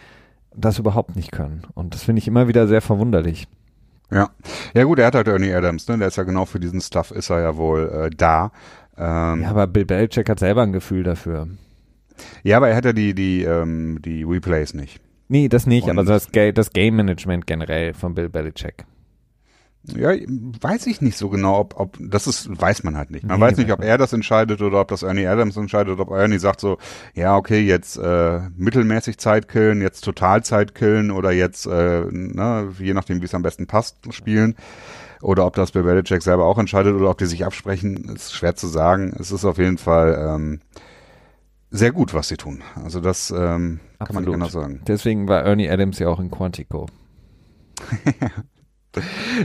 B: das überhaupt nicht können. Und das finde ich immer wieder sehr verwunderlich.
A: Ja, ja gut, er hat halt Ernie Adams, ne? Der ist ja genau für diesen Stuff ist er ja wohl äh, da.
B: Ähm, ja, aber Bill Belichick hat selber ein Gefühl dafür.
A: Ja, aber er hat ja die die ähm, die Replays nicht.
B: Nee, das nicht, Und aber das, das Game Management generell von Bill Belichick.
A: Ja, weiß ich nicht so genau, ob, ob das ist, weiß man halt nicht. Man nee, weiß nicht, ob er das entscheidet oder ob das Ernie Adams entscheidet, ob Ernie sagt so, ja, okay, jetzt äh, mittelmäßig Zeit killen, jetzt total Zeit killen oder jetzt, äh, ne, je nachdem, wie es am besten passt, spielen. Oder ob das bei Belichick selber auch entscheidet oder ob die sich absprechen, ist schwer zu sagen. Es ist auf jeden Fall ähm, sehr gut, was sie tun. Also das ähm, kann man anders sagen.
B: Deswegen war Ernie Adams ja auch in Quantico.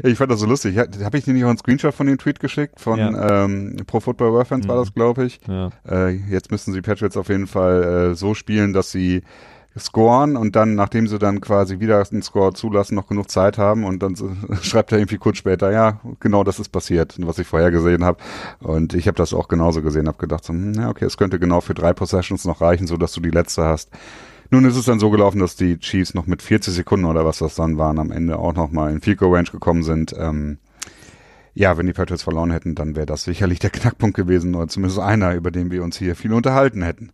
A: Ich fand das so lustig. Habe ich dir nicht auch einen Screenshot von dem Tweet geschickt? Von ja. ähm, Pro Football Reference mhm. war das, glaube ich. Ja. Äh, jetzt müssen sie Patriots auf jeden Fall äh, so spielen, dass sie scoren und dann, nachdem sie dann quasi wieder einen Score zulassen, noch genug Zeit haben und dann schreibt er irgendwie kurz später, ja, genau das ist passiert, was ich vorher gesehen habe. Und ich habe das auch genauso gesehen, habe gedacht, so, hm, ja, okay, es könnte genau für drei Possessions noch reichen, so dass du die letzte hast. Nun ist es dann so gelaufen, dass die Chiefs noch mit 40 Sekunden oder was das dann waren, am Ende auch noch mal in Field Goal Range gekommen sind. Ähm, ja, wenn die Patriots verloren hätten, dann wäre das sicherlich der Knackpunkt gewesen oder zumindest einer, über den wir uns hier viel unterhalten hätten.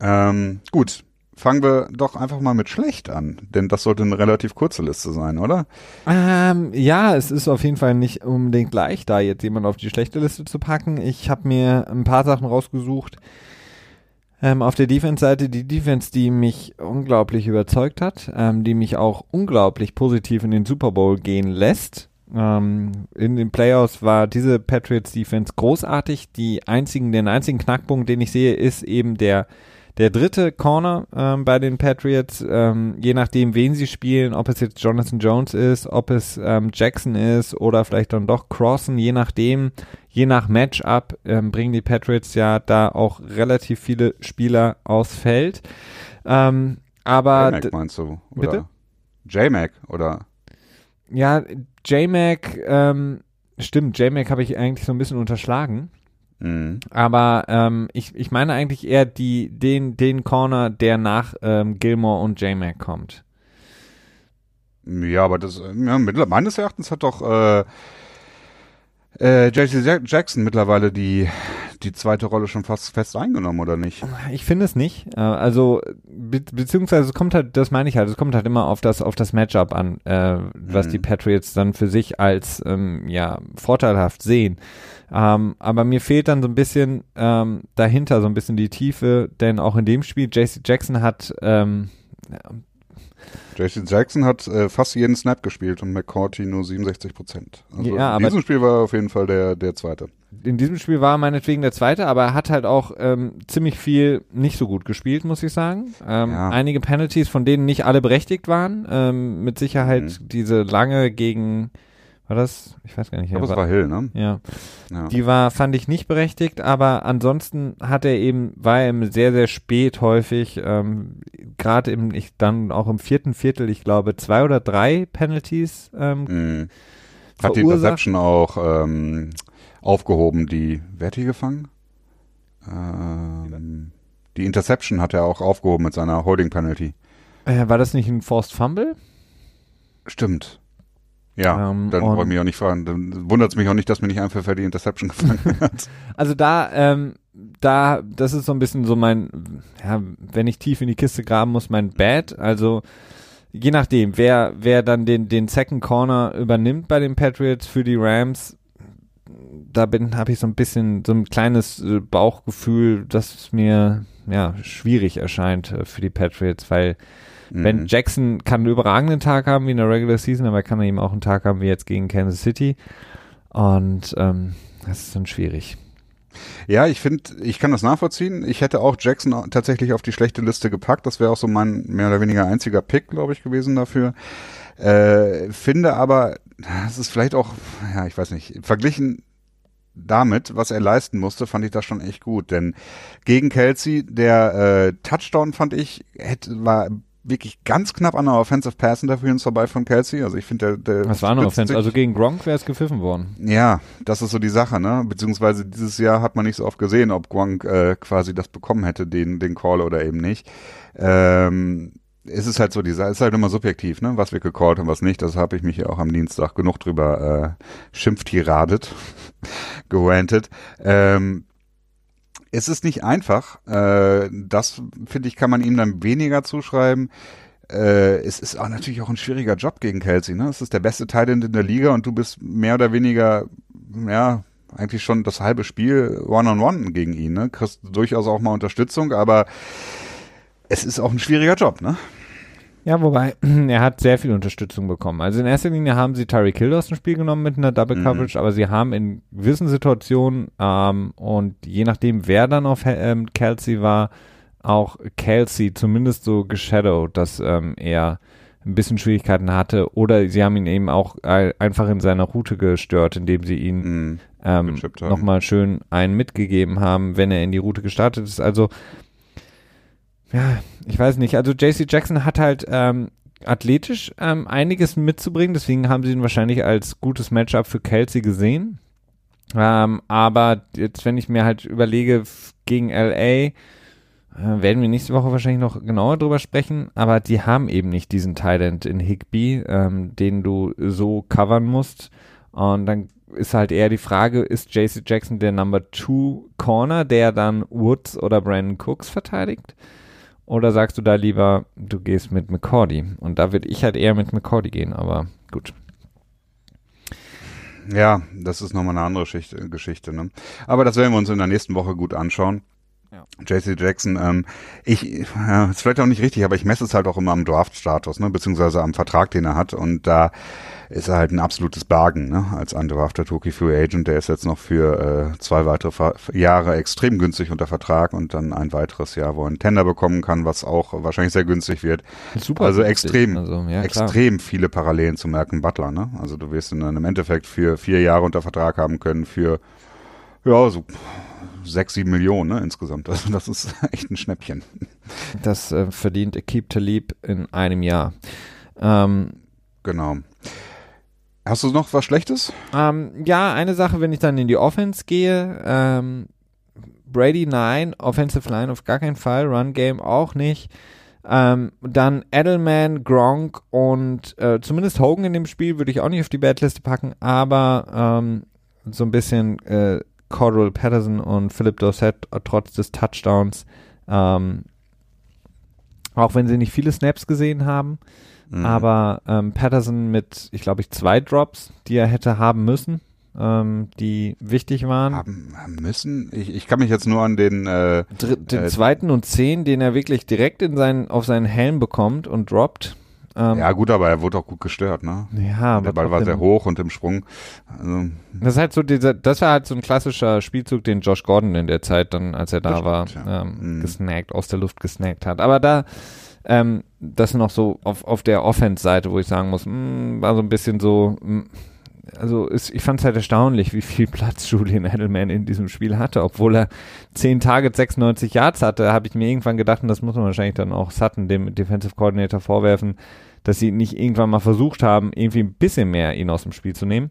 A: Ja. Ähm, gut, fangen wir doch einfach mal mit schlecht an, denn das sollte eine relativ kurze Liste sein, oder?
B: Ähm, ja, es ist auf jeden Fall nicht unbedingt leicht, da jetzt jemand auf die schlechte Liste zu packen. Ich habe mir ein paar Sachen rausgesucht. Ähm, auf der Defense-Seite die Defense, die mich unglaublich überzeugt hat, ähm, die mich auch unglaublich positiv in den Super Bowl gehen lässt. Ähm, in den Playoffs war diese Patriots Defense großartig. Die einzigen, den einzigen Knackpunkt, den ich sehe, ist eben der der dritte Corner ähm, bei den Patriots, ähm, je nachdem, wen sie spielen, ob es jetzt Jonathan Jones ist, ob es ähm, Jackson ist oder vielleicht dann doch Crossen, je nachdem, je nach Matchup ähm, bringen die Patriots ja da auch relativ viele Spieler aufs Feld. Ähm, aber
A: J-Mac meinst du?
B: Oder? Bitte?
A: J-Mac oder?
B: Ja, J-Mac, ähm, stimmt, J-Mac habe ich eigentlich so ein bisschen unterschlagen. Mhm. Aber ähm, ich, ich meine eigentlich eher die, den, den Corner, der nach ähm, Gilmore und J-Mac kommt.
A: Ja, aber das, ja, meines Erachtens hat doch äh, äh, JC Jackson mittlerweile die, die zweite Rolle schon fast fest eingenommen, oder nicht?
B: Ich finde es nicht. Äh, also, be beziehungsweise es kommt halt, das meine ich halt, es kommt halt immer auf das, auf das Matchup an, äh, was mhm. die Patriots dann für sich als ähm, ja, vorteilhaft sehen. Ähm, aber mir fehlt dann so ein bisschen ähm, dahinter so ein bisschen die Tiefe, denn auch in dem Spiel, JC Jackson hat ähm,
A: JC Jackson hat äh, fast jeden Snap gespielt und McCourty nur 67 Prozent. Also
B: ja,
A: in diesem Spiel war er auf jeden Fall der, der Zweite.
B: In diesem Spiel war er meinetwegen der Zweite, aber er hat halt auch ähm, ziemlich viel nicht so gut gespielt, muss ich sagen. Ähm, ja. Einige Penalties, von denen nicht alle berechtigt waren. Ähm, mit Sicherheit mhm. diese lange gegen war das? Ich weiß gar nicht.
A: Aber es war Hill, ne?
B: Ja. ja. Die war, fand ich nicht berechtigt, aber ansonsten hat er eben, war er eben sehr, sehr spät häufig, ähm, gerade im, ich dann auch im vierten Viertel, ich glaube, zwei oder drei Penalties. Ähm,
A: mhm. Hat die Interception auch ähm, aufgehoben, die, wer hat die gefangen? Ähm, die Interception hat er auch aufgehoben mit seiner Holding Penalty.
B: Äh, war das nicht ein Forced Fumble?
A: Stimmt. Ja, ähm, dann ich mich auch nicht fragen. Dann wundert es mich auch nicht, dass mir nicht einfach für die Interception gefangen hat.
B: Also da, ähm, da, das ist so ein bisschen so mein, ja, wenn ich tief in die Kiste graben muss, mein Bad. Also je nachdem, wer, wer dann den, den Second Corner übernimmt bei den Patriots für die Rams, da bin, habe ich so ein bisschen so ein kleines äh, Bauchgefühl, das mir ja schwierig erscheint äh, für die Patriots, weil Mhm. Wenn Jackson kann einen überragenden Tag haben wie in der Regular Season, aber kann er eben auch einen Tag haben wie jetzt gegen Kansas City. Und ähm, das ist dann schwierig.
A: Ja, ich finde, ich kann das nachvollziehen. Ich hätte auch Jackson tatsächlich auf die schlechte Liste gepackt. Das wäre auch so mein mehr oder weniger einziger Pick, glaube ich, gewesen dafür. Äh, finde aber, das ist vielleicht auch, ja, ich weiß nicht, verglichen damit, was er leisten musste, fand ich das schon echt gut. Denn gegen Kelsey, der äh, Touchdown fand ich, hätte, war wirklich ganz knapp an der Offensive Pass Interference vorbei von Kelsey. Also ich finde, der, der
B: Was war eine Offensive? Also gegen Gronk wäre es gepfiffen worden.
A: Ja, das ist so die Sache, ne? Beziehungsweise dieses Jahr hat man nicht so oft gesehen, ob Gronk äh, quasi das bekommen hätte, den, den Call oder eben nicht. Ähm, es ist halt so, dieser ist halt immer subjektiv, ne? Was wir gecallt und was nicht. Das habe ich mich ja auch am Dienstag genug drüber äh, schimpftiradet, gerantet. Ähm, es ist nicht einfach. Äh, das, finde ich, kann man ihm dann weniger zuschreiben. Äh, es ist auch natürlich auch ein schwieriger Job gegen Kelsey. Ne? Es ist der beste Teil in der Liga und du bist mehr oder weniger, ja, eigentlich schon das halbe Spiel One-on-One -on -one gegen ihn. Ne? Kriegst durchaus auch mal Unterstützung, aber es ist auch ein schwieriger Job, ne?
B: Ja, wobei, er hat sehr viel Unterstützung bekommen. Also in erster Linie haben sie Tyreek Hill aus dem Spiel genommen mit einer Double mhm. Coverage, mhm. aber sie haben in gewissen Situationen ähm, und je nachdem, wer dann auf ähm, Kelsey war, auch Kelsey zumindest so geshadowed, dass ähm, er ein bisschen Schwierigkeiten hatte oder sie haben ihn eben auch äh, einfach in seiner Route gestört, indem sie ihn mhm. ähm, nochmal schön einen mitgegeben haben, wenn er in die Route gestartet ist. Also ja, ich weiß nicht. Also JC Jackson hat halt ähm, athletisch ähm, einiges mitzubringen, deswegen haben sie ihn wahrscheinlich als gutes Matchup für Kelsey gesehen. Ähm, aber jetzt, wenn ich mir halt überlege, gegen LA, äh, werden wir nächste Woche wahrscheinlich noch genauer drüber sprechen, aber die haben eben nicht diesen Talent in Higby, ähm, den du so covern musst. Und dann ist halt eher die Frage, ist JC Jackson der Number Two Corner, der dann Woods oder Brandon Cooks verteidigt? Oder sagst du da lieber, du gehst mit McCordy? Und da würde ich halt eher mit McCordy gehen, aber gut.
A: Ja, das ist nochmal eine andere Schicht, Geschichte. Ne? Aber das werden wir uns in der nächsten Woche gut anschauen. Ja. JC Jackson, ähm, ich, ja, ist vielleicht auch nicht richtig, aber ich messe es halt auch immer am Draft-Status, ne, beziehungsweise am Vertrag, den er hat. Und da ist er halt ein absolutes Bargen, ne, als undrafted Rookie Free Agent. Der ist jetzt noch für äh, zwei weitere Fa Jahre extrem günstig unter Vertrag und dann ein weiteres Jahr, wo er einen Tender bekommen kann, was auch wahrscheinlich sehr günstig wird. Super. Also extrem, also, ja, extrem viele Parallelen zu Malcolm Butler, ne. Also du wirst in einem Endeffekt für vier Jahre unter Vertrag haben können für, ja, so sechs, sieben Millionen ne, insgesamt. Also das ist echt ein Schnäppchen.
B: Das äh, verdient Keep Talib in einem Jahr. Ähm,
A: genau. Hast du noch was Schlechtes?
B: Ähm, ja, eine Sache, wenn ich dann in die Offense gehe. Ähm, Brady nein, Offensive Line auf gar keinen Fall, Run Game auch nicht. Ähm, dann Edelman, Gronk und äh, zumindest Hogan in dem Spiel würde ich auch nicht auf die Badliste packen, aber ähm, so ein bisschen äh, Cordell Patterson und Philip Dorsett äh, trotz des Touchdowns, ähm, auch wenn sie nicht viele Snaps gesehen haben. Mhm. Aber ähm, Patterson mit, ich glaube, ich zwei Drops, die er hätte haben müssen, ähm, die wichtig waren.
A: Haben müssen? Ich, ich kann mich jetzt nur an den äh,
B: den äh, zweiten und zehn, den er wirklich direkt in seinen, auf seinen Helm bekommt und droppt.
A: Ähm, ja, gut, aber er wurde auch gut gestört, ne?
B: Ja,
A: Der Ball war sehr hoch und im Sprung. Also,
B: das ist halt so dieser, das war halt so ein klassischer Spielzug, den Josh Gordon in der Zeit dann, als er da war, ja. ähm, mhm. gesnackt, aus der Luft gesnackt hat. Aber da, ähm, das noch so auf, auf der Offense-Seite, wo ich sagen muss, mh, mm, war so ein bisschen so, mh, mm, also ist, ich fand es halt erstaunlich, wie viel Platz Julian Edelman in diesem Spiel hatte. Obwohl er 10 Targets, 96 Yards hatte, habe ich mir irgendwann gedacht, und das muss man wahrscheinlich dann auch Sutton, dem Defensive Coordinator, vorwerfen, dass sie nicht irgendwann mal versucht haben, irgendwie ein bisschen mehr ihn aus dem Spiel zu nehmen.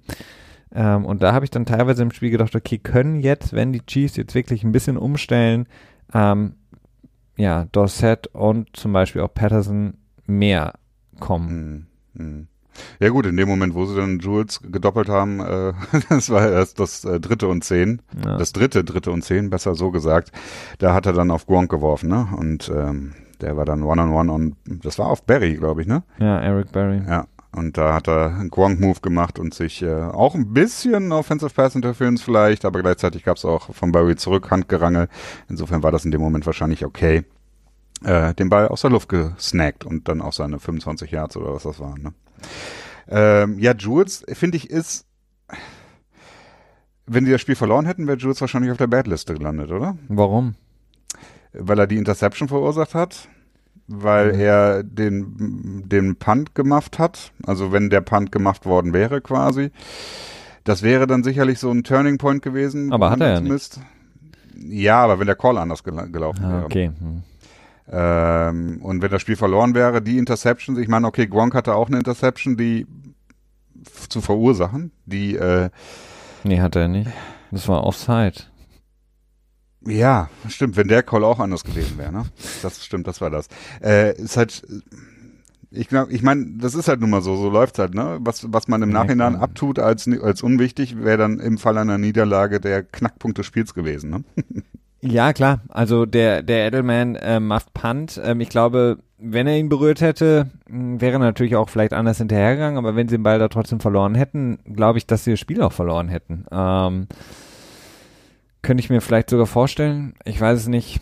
B: Ähm, und da habe ich dann teilweise im Spiel gedacht, okay, können jetzt, wenn die Chiefs jetzt wirklich ein bisschen umstellen, ähm, ja, Dorset und zum Beispiel auch Patterson mehr kommen.
A: Mhm. Ja gut, in dem Moment, wo sie dann Jules gedoppelt haben, äh, das war erst das äh, dritte und zehn, ja. das dritte, dritte und zehn, besser so gesagt, da hat er dann auf Gronk geworfen, ne? Und ähm, der war dann One-on-One und das war auf Barry, glaube ich, ne?
B: Ja, Eric Barry.
A: Ja. Und da hat er einen Gronk-Move gemacht und sich äh, auch ein bisschen Offensive Pass Interference vielleicht, aber gleichzeitig gab es auch von Barry zurück Handgerangel. Insofern war das in dem Moment wahrscheinlich okay. Äh, den Ball aus der Luft gesnackt und dann auch seine 25 Yards oder was das waren. Ne? Ähm, ja, Jules, finde ich, ist wenn die das Spiel verloren hätten, wäre Jules wahrscheinlich auf der Badliste gelandet, oder?
B: Warum?
A: weil er die Interception verursacht hat, weil mhm. er den, den Punt gemacht hat. Also wenn der Punt gemacht worden wäre quasi. Das wäre dann sicherlich so ein Turning Point gewesen.
B: Aber hat er ja nicht.
A: Ja, aber wenn der Call anders gel gelaufen ah, wäre.
B: Okay. Hm.
A: Ähm, und wenn das Spiel verloren wäre, die Interceptions, ich meine, okay, Gronk hatte auch eine Interception, die zu verursachen, die äh,
B: Nee, hat er nicht. Das war Offside.
A: Ja, stimmt, wenn der Call auch anders gewesen wäre, ne? Das stimmt, das war das. Äh, ist halt, ich glaube, ich meine, das ist halt nun mal so, so läuft's halt, ne? Was, was man im Nachhinein abtut als, als unwichtig, wäre dann im Fall einer Niederlage der Knackpunkt des Spiels gewesen, ne?
B: Ja, klar. Also der, der Edelman äh, macht Punt. Ähm, ich glaube, wenn er ihn berührt hätte, hm, wäre natürlich auch vielleicht anders hinterhergegangen, aber wenn sie den Ball da trotzdem verloren hätten, glaube ich, dass sie das Spiel auch verloren hätten. Ähm, könnte ich mir vielleicht sogar vorstellen. Ich weiß es nicht.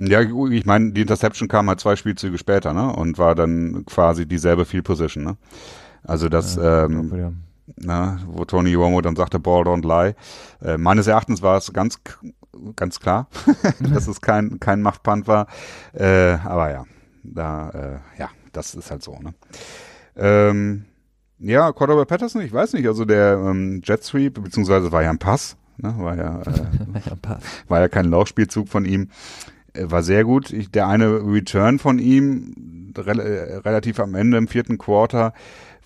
A: Ja, ich meine, die Interception kam halt zwei Spielzüge später, ne? Und war dann quasi dieselbe Field Position, ne? Also das, ja, ähm, glaube, ja. na, wo Tony Romo dann sagte, Ball don't lie. Äh, meines Erachtens war es ganz, ganz klar, dass es kein, kein Machtpunt war. Äh, aber ja, da, äh, ja, das ist halt so, ne? Ähm, ja, Cordova Patterson, ich weiß nicht, also der ähm, Jet Sweep, beziehungsweise war ja ein Pass, Ne? War ja, äh, war ja kein Laufspielzug von ihm. Äh, war sehr gut. Ich, der eine Return von ihm, re äh, relativ am Ende im vierten Quarter,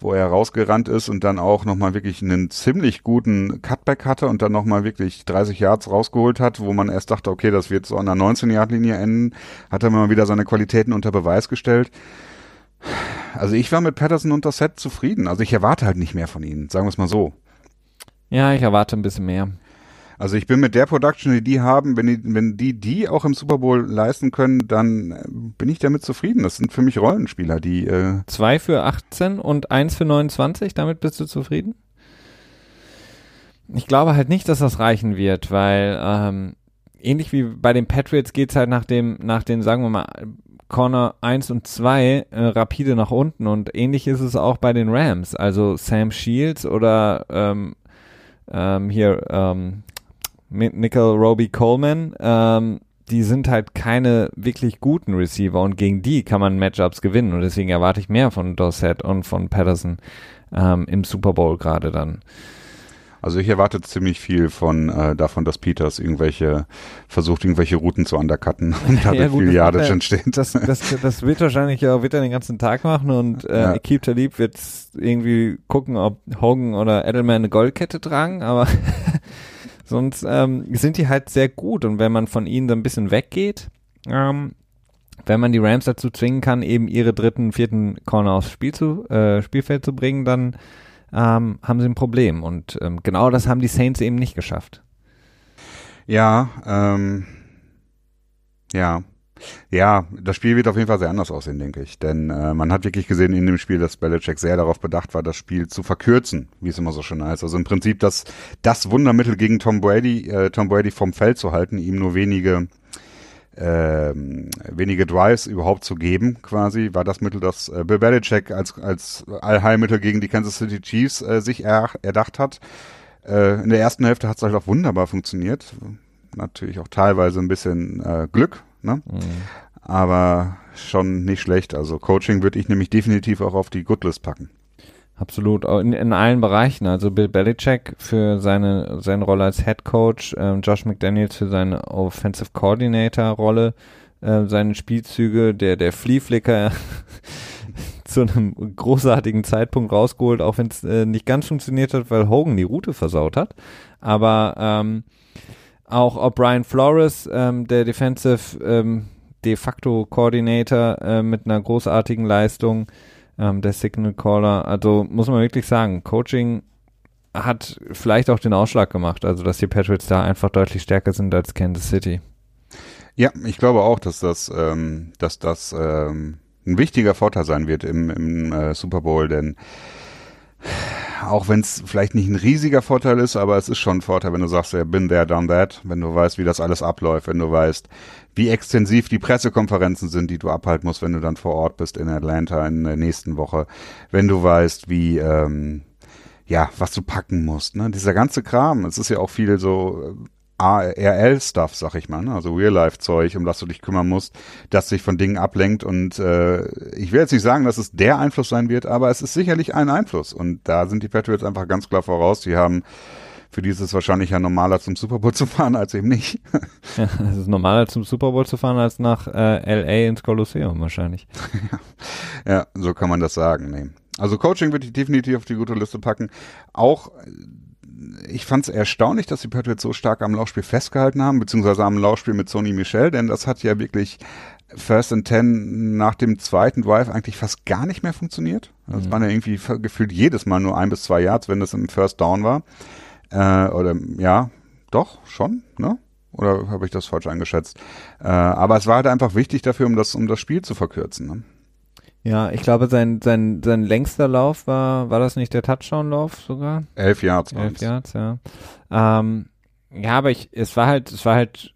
A: wo er rausgerannt ist und dann auch nochmal wirklich einen ziemlich guten Cutback hatte und dann nochmal wirklich 30 Yards rausgeholt hat, wo man erst dachte, okay, das wird so an der 19-Yard-Linie enden, hat er mal wieder seine Qualitäten unter Beweis gestellt. Also ich war mit Patterson unter Set zufrieden. Also ich erwarte halt nicht mehr von ihnen, sagen wir es mal so.
B: Ja, ich erwarte ein bisschen mehr.
A: Also ich bin mit der Production, die die haben, wenn die, wenn die die auch im Super Bowl leisten können, dann äh, bin ich damit zufrieden. Das sind für mich Rollenspieler, die
B: äh zwei für 18 und eins für 29. Damit bist du zufrieden? Ich glaube halt nicht, dass das reichen wird, weil ähm, ähnlich wie bei den Patriots geht's halt nach dem, nach den, sagen wir mal, Corner 1 und 2 äh, rapide nach unten und ähnlich ist es auch bei den Rams. Also Sam Shields oder ähm, ähm, hier ähm, Nickel Roby Coleman, ähm, die sind halt keine wirklich guten Receiver und gegen die kann man Matchups gewinnen und deswegen erwarte ich mehr von Dorset und von Patterson ähm, im Super Bowl gerade dann.
A: Also ich erwarte ziemlich viel von äh, davon, dass Peters irgendwelche versucht, irgendwelche Routen zu undercutten und
B: dadurch ja, gut, viel Yardage entsteht. Das, das, das wird wahrscheinlich ja wird er den ganzen Tag machen und äh, ja. Keep Talib wird irgendwie gucken, ob Hogan oder Edelman eine Goldkette tragen, aber Sonst ähm, sind die halt sehr gut und wenn man von ihnen so ein bisschen weggeht, ähm, wenn man die Rams dazu zwingen kann, eben ihre dritten, vierten Corner aufs Spiel zu, äh, Spielfeld zu bringen, dann ähm, haben sie ein Problem. Und ähm, genau das haben die Saints eben nicht geschafft.
A: Ja, ähm, ja. Ja, das Spiel wird auf jeden Fall sehr anders aussehen, denke ich. Denn äh, man hat wirklich gesehen in dem Spiel, dass Belichick sehr darauf bedacht war, das Spiel zu verkürzen, wie es immer so schön heißt. Also im Prinzip das, das Wundermittel gegen Tom Brady, äh, Tom Brady vom Feld zu halten, ihm nur wenige äh, wenige Drives überhaupt zu geben, quasi, war das Mittel, das äh, Bill Belichick als, als Allheilmittel gegen die Kansas City Chiefs äh, sich er, erdacht hat. Äh, in der ersten Hälfte hat es halt auch wunderbar funktioniert. Natürlich auch teilweise ein bisschen äh, Glück, Ne? Mhm. Aber schon nicht schlecht. Also Coaching würde ich nämlich definitiv auch auf die Goodlist packen.
B: Absolut, in, in allen Bereichen. Also Bill Belichick für seine, seine Rolle als Head Coach, ähm, Josh McDaniels für seine Offensive Coordinator Rolle, äh, seine Spielzüge, der, der Flea Flicker zu einem großartigen Zeitpunkt rausgeholt, auch wenn es äh, nicht ganz funktioniert hat, weil Hogan die Route versaut hat. Aber ähm, auch O'Brien Flores, ähm, der Defensive ähm, de facto Coordinator äh, mit einer großartigen Leistung, ähm, der Signal Caller. Also muss man wirklich sagen, Coaching hat vielleicht auch den Ausschlag gemacht, also dass die Patriots da einfach deutlich stärker sind als Kansas City.
A: Ja, ich glaube auch, dass das, ähm, dass das ähm, ein wichtiger Vorteil sein wird im, im äh, Super Bowl, denn auch wenn es vielleicht nicht ein riesiger Vorteil ist, aber es ist schon ein Vorteil, wenn du sagst, ja, bin there, done that, wenn du weißt, wie das alles abläuft, wenn du weißt, wie extensiv die Pressekonferenzen sind, die du abhalten musst, wenn du dann vor Ort bist in Atlanta in der nächsten Woche, wenn du weißt, wie ähm, ja, was du packen musst, ne? Dieser ganze Kram, es ist ja auch viel so ARL-Stuff, sag ich mal, ne? also Real-Life-Zeug, um das du dich kümmern musst, das dich von Dingen ablenkt. Und äh, ich will jetzt nicht sagen, dass es der Einfluss sein wird, aber es ist sicherlich ein Einfluss. Und da sind die Patriots einfach ganz klar voraus. Die haben für die ist es wahrscheinlich ja normaler zum Super Bowl zu fahren als eben nicht.
B: ja, es ist normaler zum Super Bowl zu fahren als nach äh, LA ins Kolosseum wahrscheinlich.
A: ja, so kann man das sagen. Nee. Also Coaching würde ich definitiv auf die gute Liste packen. Auch ich fand es erstaunlich, dass die Patriots so stark am Laufspiel festgehalten haben, beziehungsweise am Laufspiel mit Sony Michel, denn das hat ja wirklich First and Ten nach dem zweiten Drive eigentlich fast gar nicht mehr funktioniert. Das mhm. waren ja irgendwie gefühlt jedes Mal nur ein bis zwei Yards, wenn das im First Down war. Äh, oder ja, doch, schon, ne? Oder habe ich das falsch eingeschätzt? Äh, aber es war halt einfach wichtig dafür, um das, um das Spiel zu verkürzen. Ne?
B: Ja, ich glaube, sein, sein, sein längster Lauf war, war das nicht der Touchdown-Lauf sogar?
A: Elf Yards.
B: Elf Yards, ja. Ähm, ja, aber ich, es war halt, es war halt,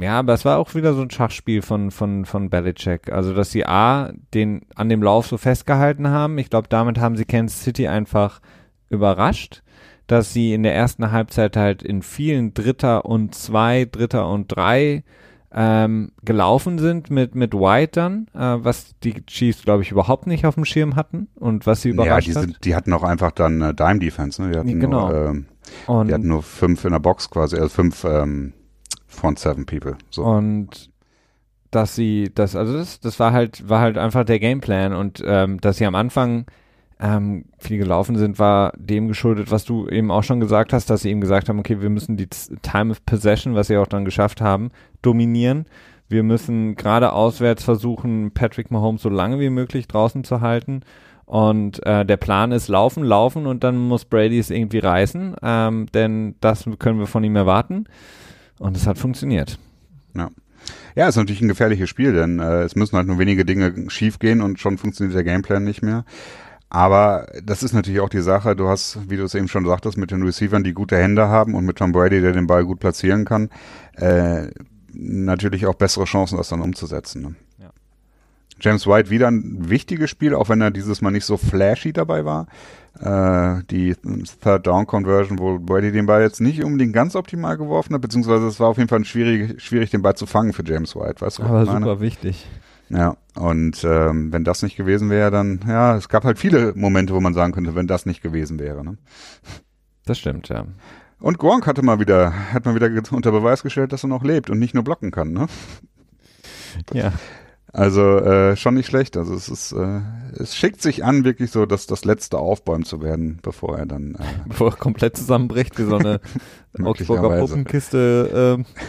B: ja, aber es war auch wieder so ein Schachspiel von, von, von Belichick. Also, dass sie A, den, an dem Lauf so festgehalten haben. Ich glaube, damit haben sie Kansas City einfach überrascht, dass sie in der ersten Halbzeit halt in vielen Dritter und zwei, Dritter und drei ähm, gelaufen sind mit, mit White dann, äh, was die Chiefs, glaube ich, überhaupt nicht auf dem Schirm hatten und was sie überrascht
A: ja, die
B: hat.
A: Sind, die hatten auch einfach dann äh, Dime Defense, ne? Die hatten, genau. nur, äh, die hatten nur fünf in der Box quasi, also fünf ähm, Front Seven People. So.
B: Und dass sie, das, also das, das war halt, war halt einfach der Gameplan und ähm, dass sie am Anfang ähm, viel gelaufen sind, war dem geschuldet, was du eben auch schon gesagt hast, dass sie eben gesagt haben, okay, wir müssen die Time of Possession, was sie auch dann geschafft haben, dominieren. Wir müssen gerade auswärts versuchen, Patrick Mahomes so lange wie möglich draußen zu halten. Und äh, der Plan ist laufen, laufen und dann muss Brady es irgendwie reißen, ähm, denn das können wir von ihm erwarten. Und es hat funktioniert.
A: Ja. Ja, ist natürlich ein gefährliches Spiel, denn äh, es müssen halt nur wenige Dinge schiefgehen und schon funktioniert der Gameplan nicht mehr. Aber das ist natürlich auch die Sache, du hast, wie du es eben schon sagtest, mit den Receivern, die gute Hände haben und mit Tom Brady, der den Ball gut platzieren kann, äh, natürlich auch bessere Chancen, das dann umzusetzen. Ne? Ja. James White wieder ein wichtiges Spiel, auch wenn er dieses Mal nicht so flashy dabei war. Äh, die Third Down Conversion, wo Brady den Ball jetzt nicht unbedingt ganz optimal geworfen hat, beziehungsweise es war auf jeden Fall schwierig, schwierig den Ball zu fangen für James White, weißt du?
B: Aber super wichtig.
A: Ja, und ähm, wenn das nicht gewesen wäre, dann, ja, es gab halt viele Momente, wo man sagen könnte, wenn das nicht gewesen wäre. Ne?
B: Das stimmt, ja.
A: Und Gronk hatte mal wieder, hat mal wieder unter Beweis gestellt, dass er noch lebt und nicht nur blocken kann, ne?
B: Ja.
A: Also äh, schon nicht schlecht. Also es ist, äh, es schickt sich an, wirklich so, dass das letzte aufbäumen zu werden, bevor er dann, äh,
B: bevor er komplett zusammenbricht, wie so eine Augsburger Puppenkiste. Äh,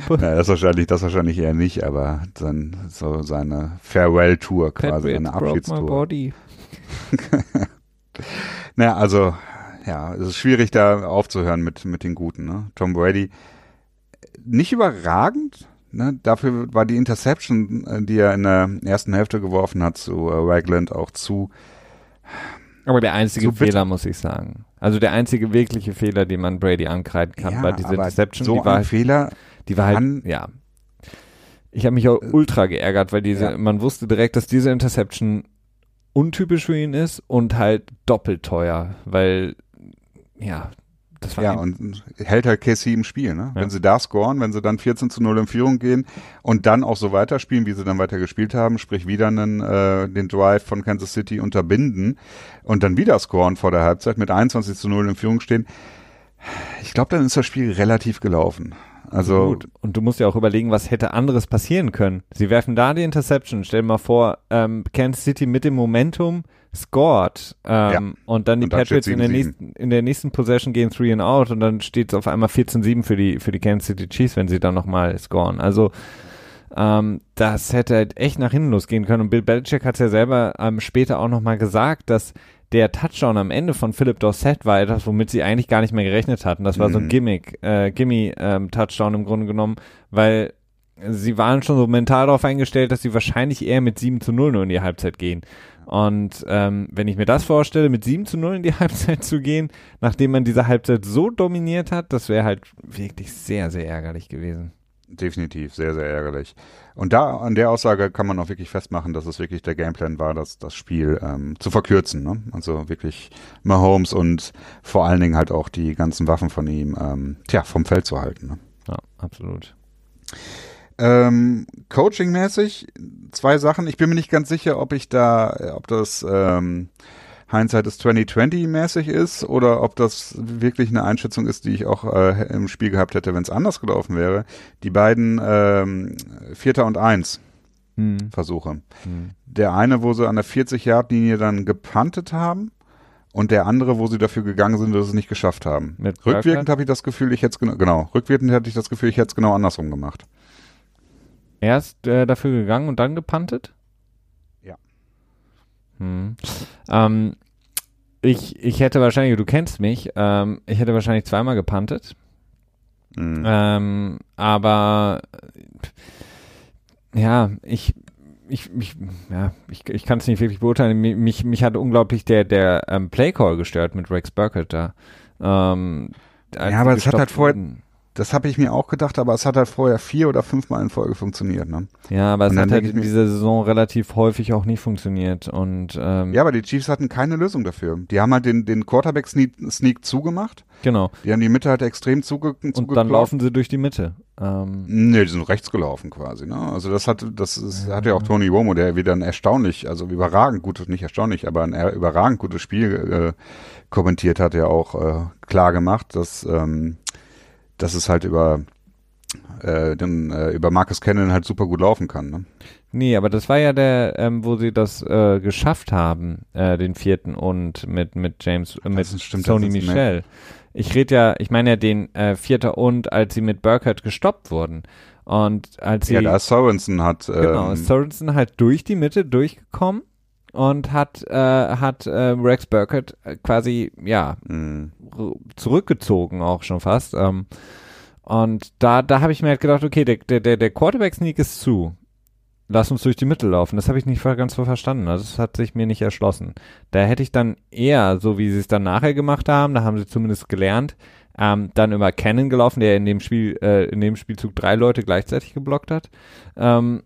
B: Puppe.
A: Ja, das wahrscheinlich, das wahrscheinlich eher nicht, aber dann so seine Farewell-Tour quasi, eine Abschiedstour. naja, also ja, es ist schwierig da aufzuhören mit mit den Guten. Ne? Tom Brady nicht überragend, Ne, dafür war die Interception, äh, die er in der ersten Hälfte geworfen hat, zu äh, Ragland auch zu.
B: Aber der einzige Fehler, muss ich sagen. Also der einzige wirkliche Fehler, den man Brady ankreiden kann, ja, war diese Interception.
A: So
B: die war,
A: Fehler,
B: die war halt, ja. Ich habe mich auch äh, ultra geärgert, weil diese, ja. man wusste direkt, dass diese Interception untypisch für ihn ist und halt doppelt teuer, weil ja,
A: ja, und hält halt KC im Spiel, ne? Ja. Wenn sie da scoren, wenn sie dann 14 zu 0 in Führung gehen und dann auch so weiterspielen, wie sie dann weiter gespielt haben, sprich wieder einen, äh, den Drive von Kansas City unterbinden und dann wieder scoren vor der Halbzeit mit 21 zu 0 in Führung stehen, ich glaube, dann ist das Spiel relativ gelaufen. Also Gut.
B: Und du musst ja auch überlegen, was hätte anderes passieren können. Sie werfen da die Interception. Stell dir mal vor, ähm, Kansas City mit dem Momentum scored ähm, ja. und dann die und Patriots in, der nächsten, in der nächsten Possession gehen three and out und dann steht es auf einmal 14-7 für die, für die Kansas City Chiefs, wenn sie dann nochmal scoren. Also ähm, das hätte halt echt nach hinten losgehen können und Bill Belichick hat es ja selber ähm, später auch nochmal gesagt, dass der Touchdown am Ende von Philip Dorsett war etwas, womit sie eigentlich gar nicht mehr gerechnet hatten. Das war mhm. so ein mhm. Gimmick, äh, Gimme-Touchdown ähm, im Grunde genommen, weil sie waren schon so mental darauf eingestellt, dass sie wahrscheinlich eher mit 7 zu 0 nur in die Halbzeit gehen. Und ähm, wenn ich mir das vorstelle, mit 7 zu 0 in die Halbzeit zu gehen, nachdem man diese Halbzeit so dominiert hat, das wäre halt wirklich sehr, sehr ärgerlich gewesen.
A: Definitiv, sehr, sehr ärgerlich. Und da an der Aussage kann man auch wirklich festmachen, dass es wirklich der Gameplan war, das, das Spiel ähm, zu verkürzen. Ne? Also wirklich Mahomes und vor allen Dingen halt auch die ganzen Waffen von ihm ähm, tja, vom Feld zu halten. Ne?
B: Ja, absolut.
A: Ähm, Coaching-mäßig zwei Sachen. Ich bin mir nicht ganz sicher, ob ich da, ob das ähm, Hindsight ist 2020 mäßig ist oder ob das wirklich eine Einschätzung ist, die ich auch äh, im Spiel gehabt hätte, wenn es anders gelaufen wäre. Die beiden ähm, Vierter und Eins hm. Versuche. Hm. Der eine, wo sie an der 40-Yard-Linie dann gepuntet haben und der andere, wo sie dafür gegangen sind, dass sie es nicht geschafft haben. Mit rückwirkend habe ich das Gefühl, ich hätte es genau, genau, rückwirkend hatte ich das Gefühl, ich hätte es genau andersrum gemacht.
B: Erst äh, dafür gegangen und dann gepantet? Hm. Ähm, ich, ich hätte wahrscheinlich, du kennst mich, ähm, ich hätte wahrscheinlich zweimal gepantet. Mhm. Ähm, aber ja, ich, ich, ich, ja, ich, ich kann es nicht wirklich beurteilen. Mich, mich hat unglaublich der, der ähm, Playcall gestört mit Rex Burkett da. Ähm,
A: ja, aber es hat halt vorher, das habe ich mir auch gedacht, aber es hat halt vorher vier oder fünfmal in Folge funktioniert. Ne?
B: Ja, aber es hat halt in dieser Saison relativ häufig auch nicht funktioniert. Und, ähm,
A: ja, aber die Chiefs hatten keine Lösung dafür. Die haben halt den, den Quarterback-Sneak zugemacht.
B: Genau.
A: Die haben die Mitte halt extrem zuge zugeklopft.
B: Und dann laufen sie durch die Mitte.
A: Ähm, nee, die sind rechts gelaufen quasi. Ne? Also das hat, das ist, ja. hat ja auch Tony Womo, der wieder ein erstaunlich, also überragend gutes, nicht erstaunlich, aber ein überragend gutes Spiel äh, kommentiert hat, ja auch äh, klar gemacht, dass ähm, dass es halt über äh, den, äh, über Marcus Cannon halt super gut laufen kann. Ne?
B: Nee, aber das war ja der, ähm, wo sie das äh, geschafft haben, äh, den vierten und mit mit James, äh, mit stimmt, Sony Michel. Ich rede ja, ich meine ja den äh, vierter und, als sie mit Burkhardt gestoppt wurden. Und als sie.
A: Ja, da Sorensen hat.
B: Genau, ähm, genau, Sorensen halt durch die Mitte durchgekommen und hat, äh, hat äh, Rex Burkett quasi, ja, mhm. zurückgezogen auch schon fast. Ähm, und da, da habe ich mir halt gedacht, okay, der, der, der Quarterback-Sneak ist zu. Lass uns durch die Mitte laufen. Das habe ich nicht ganz so verstanden. Also das hat sich mir nicht erschlossen. Da hätte ich dann eher, so wie sie es dann nachher gemacht haben, da haben sie zumindest gelernt, ähm, dann über Cannon gelaufen, der in dem Spiel, äh, in dem Spielzug drei Leute gleichzeitig geblockt hat. Ähm,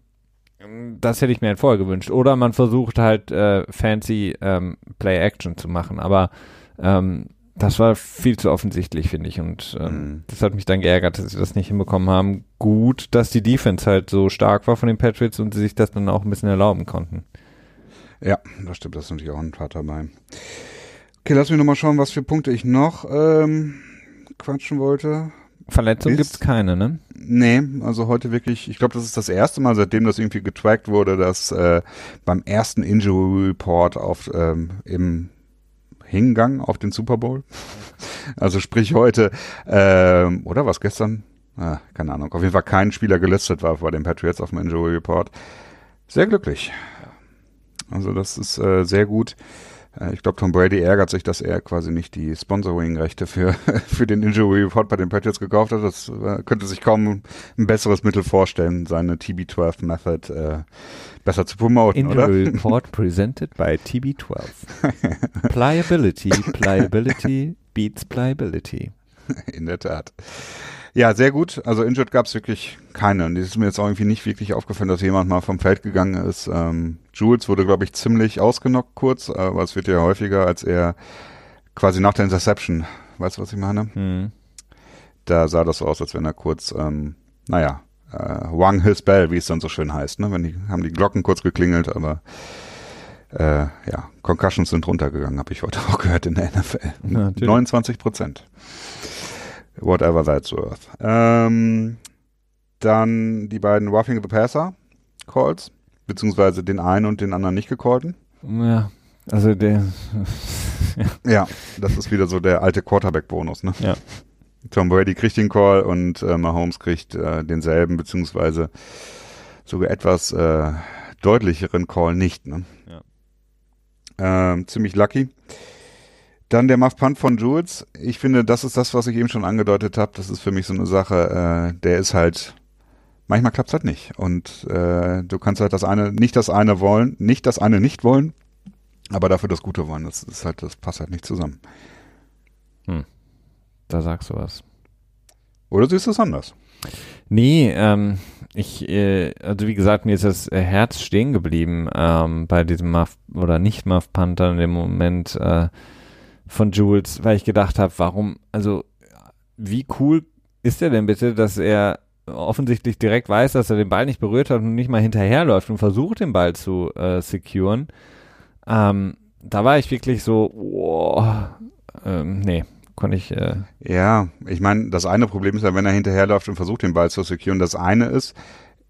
B: das hätte ich mir halt vorher gewünscht. Oder man versucht halt äh, fancy ähm, Play-Action zu machen. Aber ähm, das war viel zu offensichtlich, finde ich. Und ähm, mhm. das hat mich dann geärgert, dass sie das nicht hinbekommen haben. Gut, dass die Defense halt so stark war von den Patriots und sie sich das dann auch ein bisschen erlauben konnten.
A: Ja, das stimmt. Das ist natürlich auch ein Part dabei. Okay, lass mich nochmal schauen, was für Punkte ich noch ähm, quatschen wollte.
B: Verletzung gibt es keine, ne?
A: Nee, also heute wirklich, ich glaube, das ist das erste Mal, seitdem das irgendwie getrackt wurde, dass äh, beim ersten Injury Report auf ähm, im Hingang auf den Super Bowl. Also sprich heute, ähm, oder was gestern? Ah, keine Ahnung. Auf jeden Fall kein Spieler gelistet war bei den Patriots auf dem Injury Report. Sehr glücklich. Also das ist äh, sehr gut. Äh, ich glaube, Tom Brady ärgert sich, dass er quasi nicht die Sponsoring-Rechte für, für den Injury Report bei den Patriots gekauft hat. Das äh, könnte sich kaum ein besseres Mittel vorstellen, seine TB12 Method äh, besser zu promoten,
B: Injury oder? Report presented by TB12. Pliability, Pliability beats Pliability.
A: In der Tat. Ja, sehr gut. Also Injured gab es wirklich keine. Und es ist mir jetzt auch irgendwie nicht wirklich aufgefallen, dass jemand mal vom Feld gegangen ist. Ähm, Jules wurde, glaube ich, ziemlich ausgenockt kurz, aber es wird ja häufiger, als er quasi nach der Interception, weißt du, was ich meine? Mhm. Da sah das so aus, als wenn er kurz, ähm, naja, äh, Wang His Bell, wie es dann so schön heißt. Ne? Wenn die, haben die Glocken kurz geklingelt, aber äh, ja, Concussions sind runtergegangen, habe ich heute auch gehört in der NFL. Ja, 29 Prozent. Whatever that's worth. Ähm, dann die beiden Roughing the Passer Calls, beziehungsweise den einen und den anderen nicht gecallten.
B: Ja, also der.
A: ja. ja, das ist wieder so der alte Quarterback-Bonus, ne?
B: Ja.
A: Tom Brady kriegt den Call und äh, Mahomes kriegt äh, denselben, beziehungsweise sogar etwas äh, deutlicheren Call nicht, ne? Ja. Ähm, ziemlich lucky. Dann der Muff Punt von Jules. Ich finde, das ist das, was ich eben schon angedeutet habe. Das ist für mich so eine Sache, äh, der ist halt, manchmal klappt es halt nicht. Und äh, du kannst halt das eine, nicht das eine wollen, nicht das eine nicht wollen, aber dafür das Gute wollen. Das ist halt, das passt halt nicht zusammen.
B: Hm. Da sagst du was.
A: Oder siehst du es anders?
B: Nee, ähm, ich, äh, also wie gesagt, mir ist das Herz stehen geblieben ähm, bei diesem Muff oder nicht Muff Panther in dem Moment. Äh, von Jules, weil ich gedacht habe, warum, also wie cool ist er denn bitte, dass er offensichtlich direkt weiß, dass er den Ball nicht berührt hat und nicht mal hinterherläuft und versucht, den Ball zu äh, securen. Ähm, da war ich wirklich so, wow, ähm, nee, konnte ich. Äh
A: ja, ich meine, das eine Problem ist ja, wenn er hinterherläuft und versucht, den Ball zu securen. Das eine ist,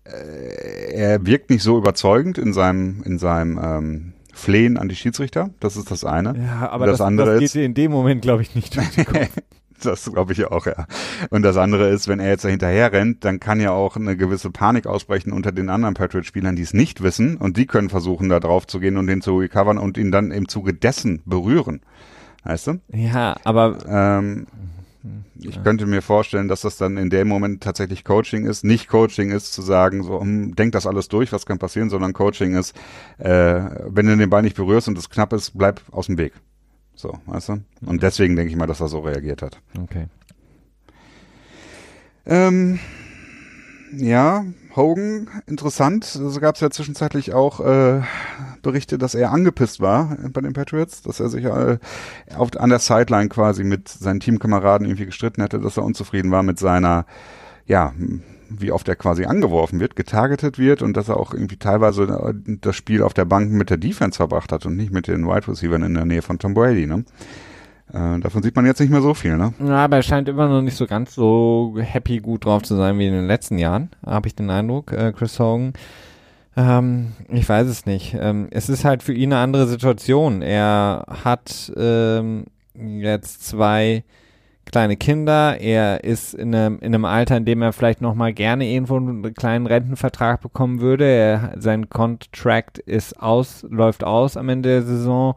A: äh, er wirkt nicht so überzeugend in seinem, in seinem ähm, Flehen an die Schiedsrichter, das ist das eine.
B: Ja, aber das, das, andere das geht ist, in dem Moment, glaube ich, nicht durch den Kopf.
A: das glaube ich auch, ja. Und das andere ist, wenn er jetzt da hinterher rennt, dann kann ja auch eine gewisse Panik ausbrechen unter den anderen Patriot-Spielern, die es nicht wissen und die können versuchen, da drauf zu gehen und den zu recovern und ihn dann im Zuge dessen berühren. Weißt du?
B: Ja, aber
A: ähm, ich könnte mir vorstellen, dass das dann in dem Moment tatsächlich Coaching ist. Nicht Coaching ist zu sagen, so, hm, denk das alles durch, was kann passieren, sondern Coaching ist, äh, wenn du den Ball nicht berührst und es knapp ist, bleib aus dem Weg. So, weißt du? Und mhm. deswegen denke ich mal, dass er so reagiert hat.
B: Okay.
A: Ähm, ja, Hogan, interessant. Also gab es ja zwischenzeitlich auch äh, Berichte, dass er angepisst war bei den Patriots, dass er sich äh, auf, an der Sideline quasi mit seinen Teamkameraden irgendwie gestritten hätte, dass er unzufrieden war mit seiner, ja, wie oft er quasi angeworfen wird, getargetet wird und dass er auch irgendwie teilweise äh, das Spiel auf der Bank mit der Defense verbracht hat und nicht mit den Wide Receivers in der Nähe von Tom Brady, ne? Äh, davon sieht man jetzt nicht mehr so viel, ne?
B: Ja, aber er scheint immer noch nicht so ganz so happy gut drauf zu sein wie in den letzten Jahren, habe ich den Eindruck, äh, Chris Hogan. Ähm, ich weiß es nicht. Ähm, es ist halt für ihn eine andere Situation. Er hat ähm, jetzt zwei kleine Kinder. Er ist in einem, in einem Alter, in dem er vielleicht noch mal gerne irgendwo einen kleinen Rentenvertrag bekommen würde. Er, sein Contract ist aus, läuft aus am Ende der Saison.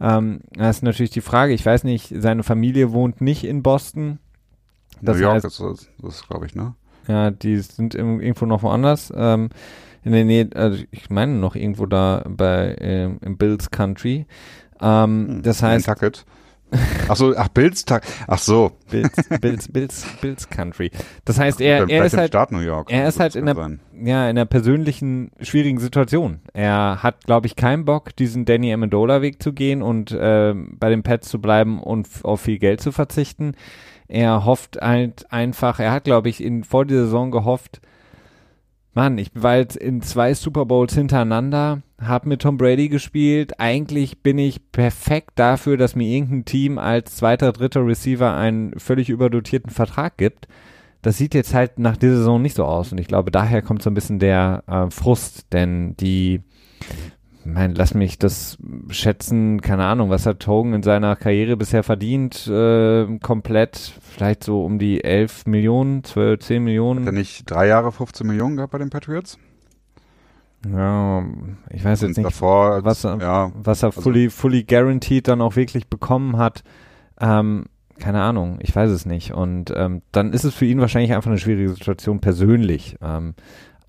B: Ähm, das ist natürlich die Frage. Ich weiß nicht, seine Familie wohnt nicht in Boston.
A: Das New York heißt, ist das, das glaube ich, ne?
B: Ja, die sind im, irgendwo noch woanders. Ähm, in der Nähe, also ich meine noch irgendwo da bei ähm, im Bills Country. Ähm, hm, das heißt.
A: Nantucket. Ach so, ach Bills, ach so.
B: Bills, Bills, Bills, Bills Country. Das heißt, er, er ist halt,
A: Staat New York,
B: er ist halt in einer, ja, in einer persönlichen schwierigen Situation. Er hat, glaube ich, keinen Bock, diesen Danny Amendola Weg zu gehen und äh, bei den Pets zu bleiben und auf viel Geld zu verzichten. Er hofft halt einfach, er hat, glaube ich, in, vor der Saison gehofft, Mann, ich war jetzt in zwei Super Bowls hintereinander, habe mit Tom Brady gespielt. Eigentlich bin ich perfekt dafür, dass mir irgendein Team als zweiter, dritter Receiver einen völlig überdotierten Vertrag gibt. Das sieht jetzt halt nach dieser Saison nicht so aus und ich glaube, daher kommt so ein bisschen der äh, Frust, denn die mein, lass mich das schätzen, keine Ahnung, was hat Hogan in seiner Karriere bisher verdient? Äh, komplett, vielleicht so um die 11 Millionen, 12, 10 Millionen.
A: Hat er nicht drei Jahre 15 Millionen gehabt bei den Patriots?
B: Ja, ich weiß jetzt nicht,
A: davor,
B: was, er, ja, was er also fully, fully guaranteed dann auch wirklich bekommen hat. Ähm, keine Ahnung, ich weiß es nicht. Und ähm, dann ist es für ihn wahrscheinlich einfach eine schwierige Situation persönlich. Ähm,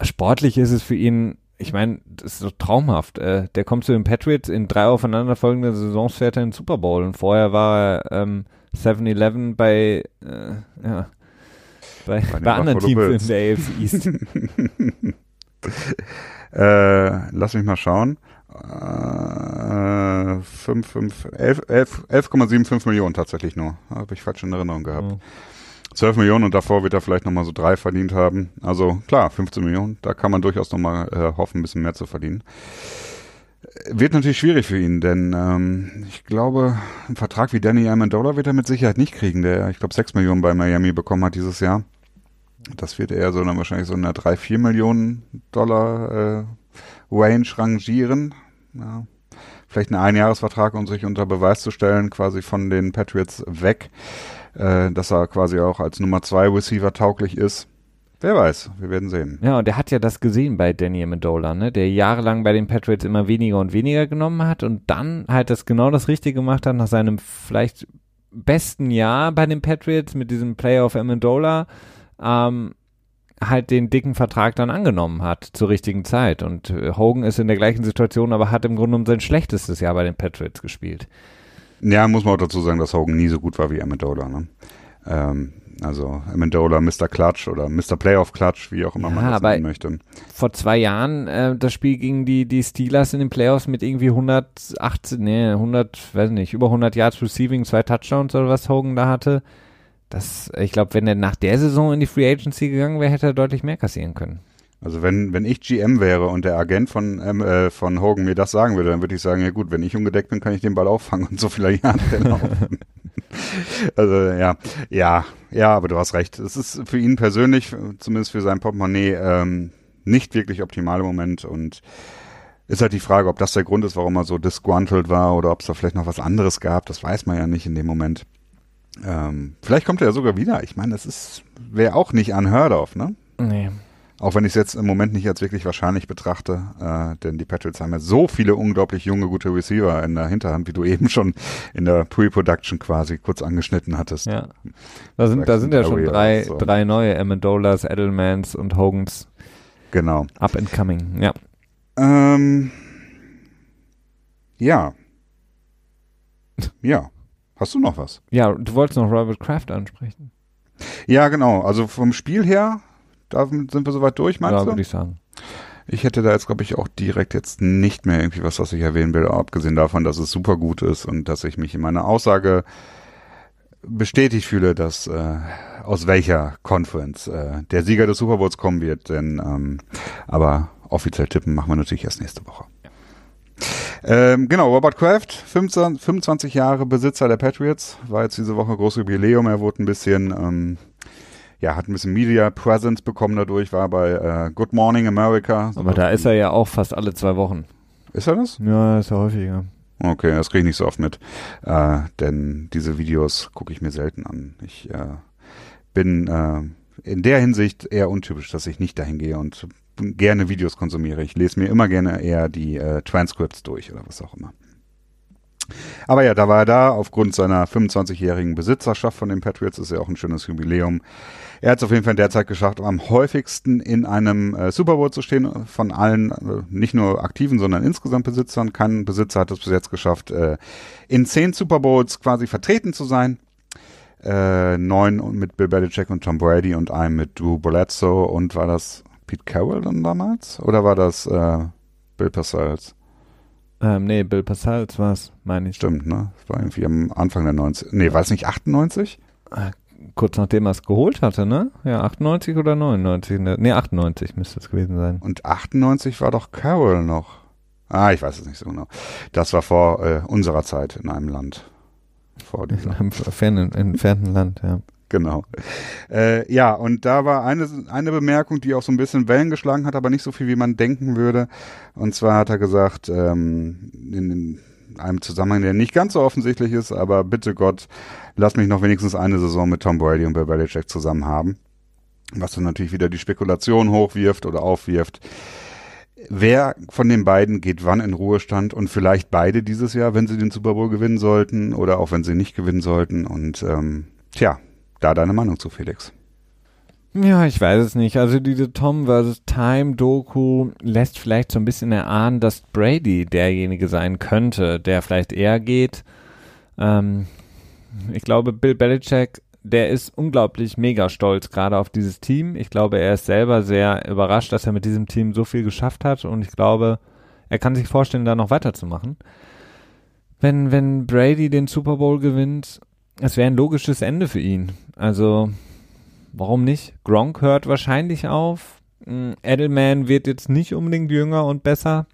B: sportlich ist es für ihn ich meine, das ist doch traumhaft. Äh, der kommt zu den Patriots in drei aufeinanderfolgenden Saisons fährt er in den Super Bowl und vorher war er ähm, 7-Eleven bei, äh, ja, bei, bei, bei anderen Teams in der AFC East.
A: äh, lass mich mal schauen. Äh, 11,75 Millionen tatsächlich nur. Habe ich falsch in Erinnerung gehabt. Oh. 12 Millionen und davor wird er vielleicht nochmal so drei verdient haben. Also klar, 15 Millionen, da kann man durchaus nochmal äh, hoffen, ein bisschen mehr zu verdienen. Wird natürlich schwierig für ihn, denn ähm, ich glaube, einen Vertrag wie Danny Amendola wird er mit Sicherheit nicht kriegen, der, ich glaube, 6 Millionen bei Miami bekommen hat dieses Jahr. Das wird eher so dann wahrscheinlich so in der 3, 4 Millionen Dollar äh, Range rangieren. Ja. Vielleicht einen Einjahresvertrag, um sich unter Beweis zu stellen, quasi von den Patriots weg äh, dass er quasi auch als Nummer zwei Receiver tauglich ist. Wer weiß, wir werden sehen.
B: Ja, und der hat ja das gesehen bei Danny Amendola, ne? Der jahrelang bei den Patriots immer weniger und weniger genommen hat und dann halt das genau das Richtige gemacht hat nach seinem vielleicht besten Jahr bei den Patriots mit diesem Playoff Amendola, ähm, halt den dicken Vertrag dann angenommen hat zur richtigen Zeit. Und äh, Hogan ist in der gleichen Situation, aber hat im Grunde um sein schlechtestes Jahr bei den Patriots gespielt.
A: Ja, muss man auch dazu sagen, dass Hogan nie so gut war wie Amendola. Ne? Ähm, also Amendola, Mr. Clutch oder Mr. Playoff Clutch, wie auch immer ja, man das nennen möchte.
B: Vor zwei Jahren äh, das Spiel gegen die, die Steelers in den Playoffs mit irgendwie 118, nee, 100, weiß nicht, über 100 Yards Receiving, zwei Touchdowns oder was Hogan da hatte. Das, ich glaube, wenn er nach der Saison in die Free Agency gegangen wäre, hätte er deutlich mehr kassieren können.
A: Also wenn, wenn ich GM wäre und der Agent von, ähm, äh, von Hogan mir das sagen würde, dann würde ich sagen, ja gut, wenn ich ungedeckt bin, kann ich den Ball auffangen und so viele Jahre also ja, ja, ja, aber du hast recht. Es ist für ihn persönlich, zumindest für sein Portemonnaie, ähm, nicht wirklich optimal im Moment und ist halt die Frage, ob das der Grund ist, warum er so disgruntled war oder ob es da vielleicht noch was anderes gab. Das weiß man ja nicht in dem Moment. Ähm, vielleicht kommt er ja sogar wieder. Ich meine, das ist wäre auch nicht unheard of, ne?
B: Nee.
A: Auch wenn ich es jetzt im Moment nicht als wirklich wahrscheinlich betrachte, äh, denn die Patriots haben ja so viele unglaublich junge, gute Receiver in der Hinterhand, wie du eben schon in der Pre-Production quasi kurz angeschnitten hattest.
B: Ja. Da sind, da sind ja schon drei, so. drei neue Amendolas, Edelmans und Hogans.
A: Genau.
B: Up and coming, ja.
A: Ähm, ja. Ja. Hast du noch was?
B: Ja, du wolltest noch Robert Kraft ansprechen.
A: Ja, genau. Also vom Spiel her da sind wir soweit durch, meinst ja,
B: du? Ja, würde ich sagen.
A: Ich hätte da jetzt, glaube ich, auch direkt jetzt nicht mehr irgendwie was, was ich erwähnen will, abgesehen davon, dass es super gut ist und dass ich mich in meiner Aussage bestätigt fühle, dass äh, aus welcher Conference äh, der Sieger des Super Bowls kommen wird. Denn ähm, aber offiziell tippen machen wir natürlich erst nächste Woche. Ähm, genau, Robert Kraft, 15, 25 Jahre Besitzer der Patriots, war jetzt diese Woche großes Jubiläum. Er wurde ein bisschen ähm, ja, hat ein bisschen Media Presence bekommen dadurch, war bei äh, Good Morning America.
B: Aber da ist er ja auch fast alle zwei Wochen.
A: Ist er das?
B: Ja, ist er häufiger.
A: Okay, das kriege ich nicht so oft mit, äh, denn diese Videos gucke ich mir selten an. Ich äh, bin äh, in der Hinsicht eher untypisch, dass ich nicht dahin gehe und gerne Videos konsumiere. Ich lese mir immer gerne eher die äh, Transcripts durch oder was auch immer. Aber ja, da war er da. Aufgrund seiner 25-jährigen Besitzerschaft von den Patriots ist ja auch ein schönes Jubiläum. Er hat es auf jeden Fall in der Zeit geschafft, am häufigsten in einem äh, Super Bowl zu stehen, von allen, äh, nicht nur aktiven, sondern insgesamt Besitzern. Kein Besitzer hat es bis jetzt geschafft, äh, in zehn Super Bowls quasi vertreten zu sein. Äh, neun mit Bill Belichick und Tom Brady und einem mit Drew Bledsoe und war das Pete Carroll dann damals? Oder war das äh, Bill Parcells?
B: Ähm, nee, Bill Parcells war es, meine ich.
A: Stimmt, ne? Das war irgendwie am Anfang der 90. Nee, war es nicht 98?
B: Äh, kurz nachdem er es geholt hatte, ne? Ja, 98 oder 99? Ne, nee, 98 müsste es gewesen sein.
A: Und 98 war doch Carroll noch. Ah, ich weiß es nicht so genau. Das war vor äh, unserer Zeit in einem Land.
B: Vor dieser. In einem fernen, entfernten Land, ja.
A: Genau. Äh, ja, und da war eine, eine Bemerkung, die auch so ein bisschen Wellen geschlagen hat, aber nicht so viel, wie man denken würde. Und zwar hat er gesagt, ähm, in, in einem Zusammenhang, der nicht ganz so offensichtlich ist, aber bitte Gott, lass mich noch wenigstens eine Saison mit Tom Brady und Bill Belichick zusammen haben. Was dann natürlich wieder die Spekulation hochwirft oder aufwirft. Wer von den beiden geht wann in Ruhestand und vielleicht beide dieses Jahr, wenn sie den Super Bowl gewinnen sollten oder auch wenn sie nicht gewinnen sollten. Und ähm, tja, da deine Meinung zu, Felix?
B: Ja, ich weiß es nicht. Also diese Tom vs. Time Doku lässt vielleicht so ein bisschen erahnen, dass Brady derjenige sein könnte, der vielleicht eher geht. Ähm, ich glaube, Bill Belichick, der ist unglaublich mega stolz gerade auf dieses Team. Ich glaube, er ist selber sehr überrascht, dass er mit diesem Team so viel geschafft hat und ich glaube, er kann sich vorstellen, da noch weiterzumachen. Wenn, wenn Brady den Super Bowl gewinnt, es wäre ein logisches Ende für ihn. Also, warum nicht? Gronk hört wahrscheinlich auf. Hm, Edelman wird jetzt nicht unbedingt jünger und besser.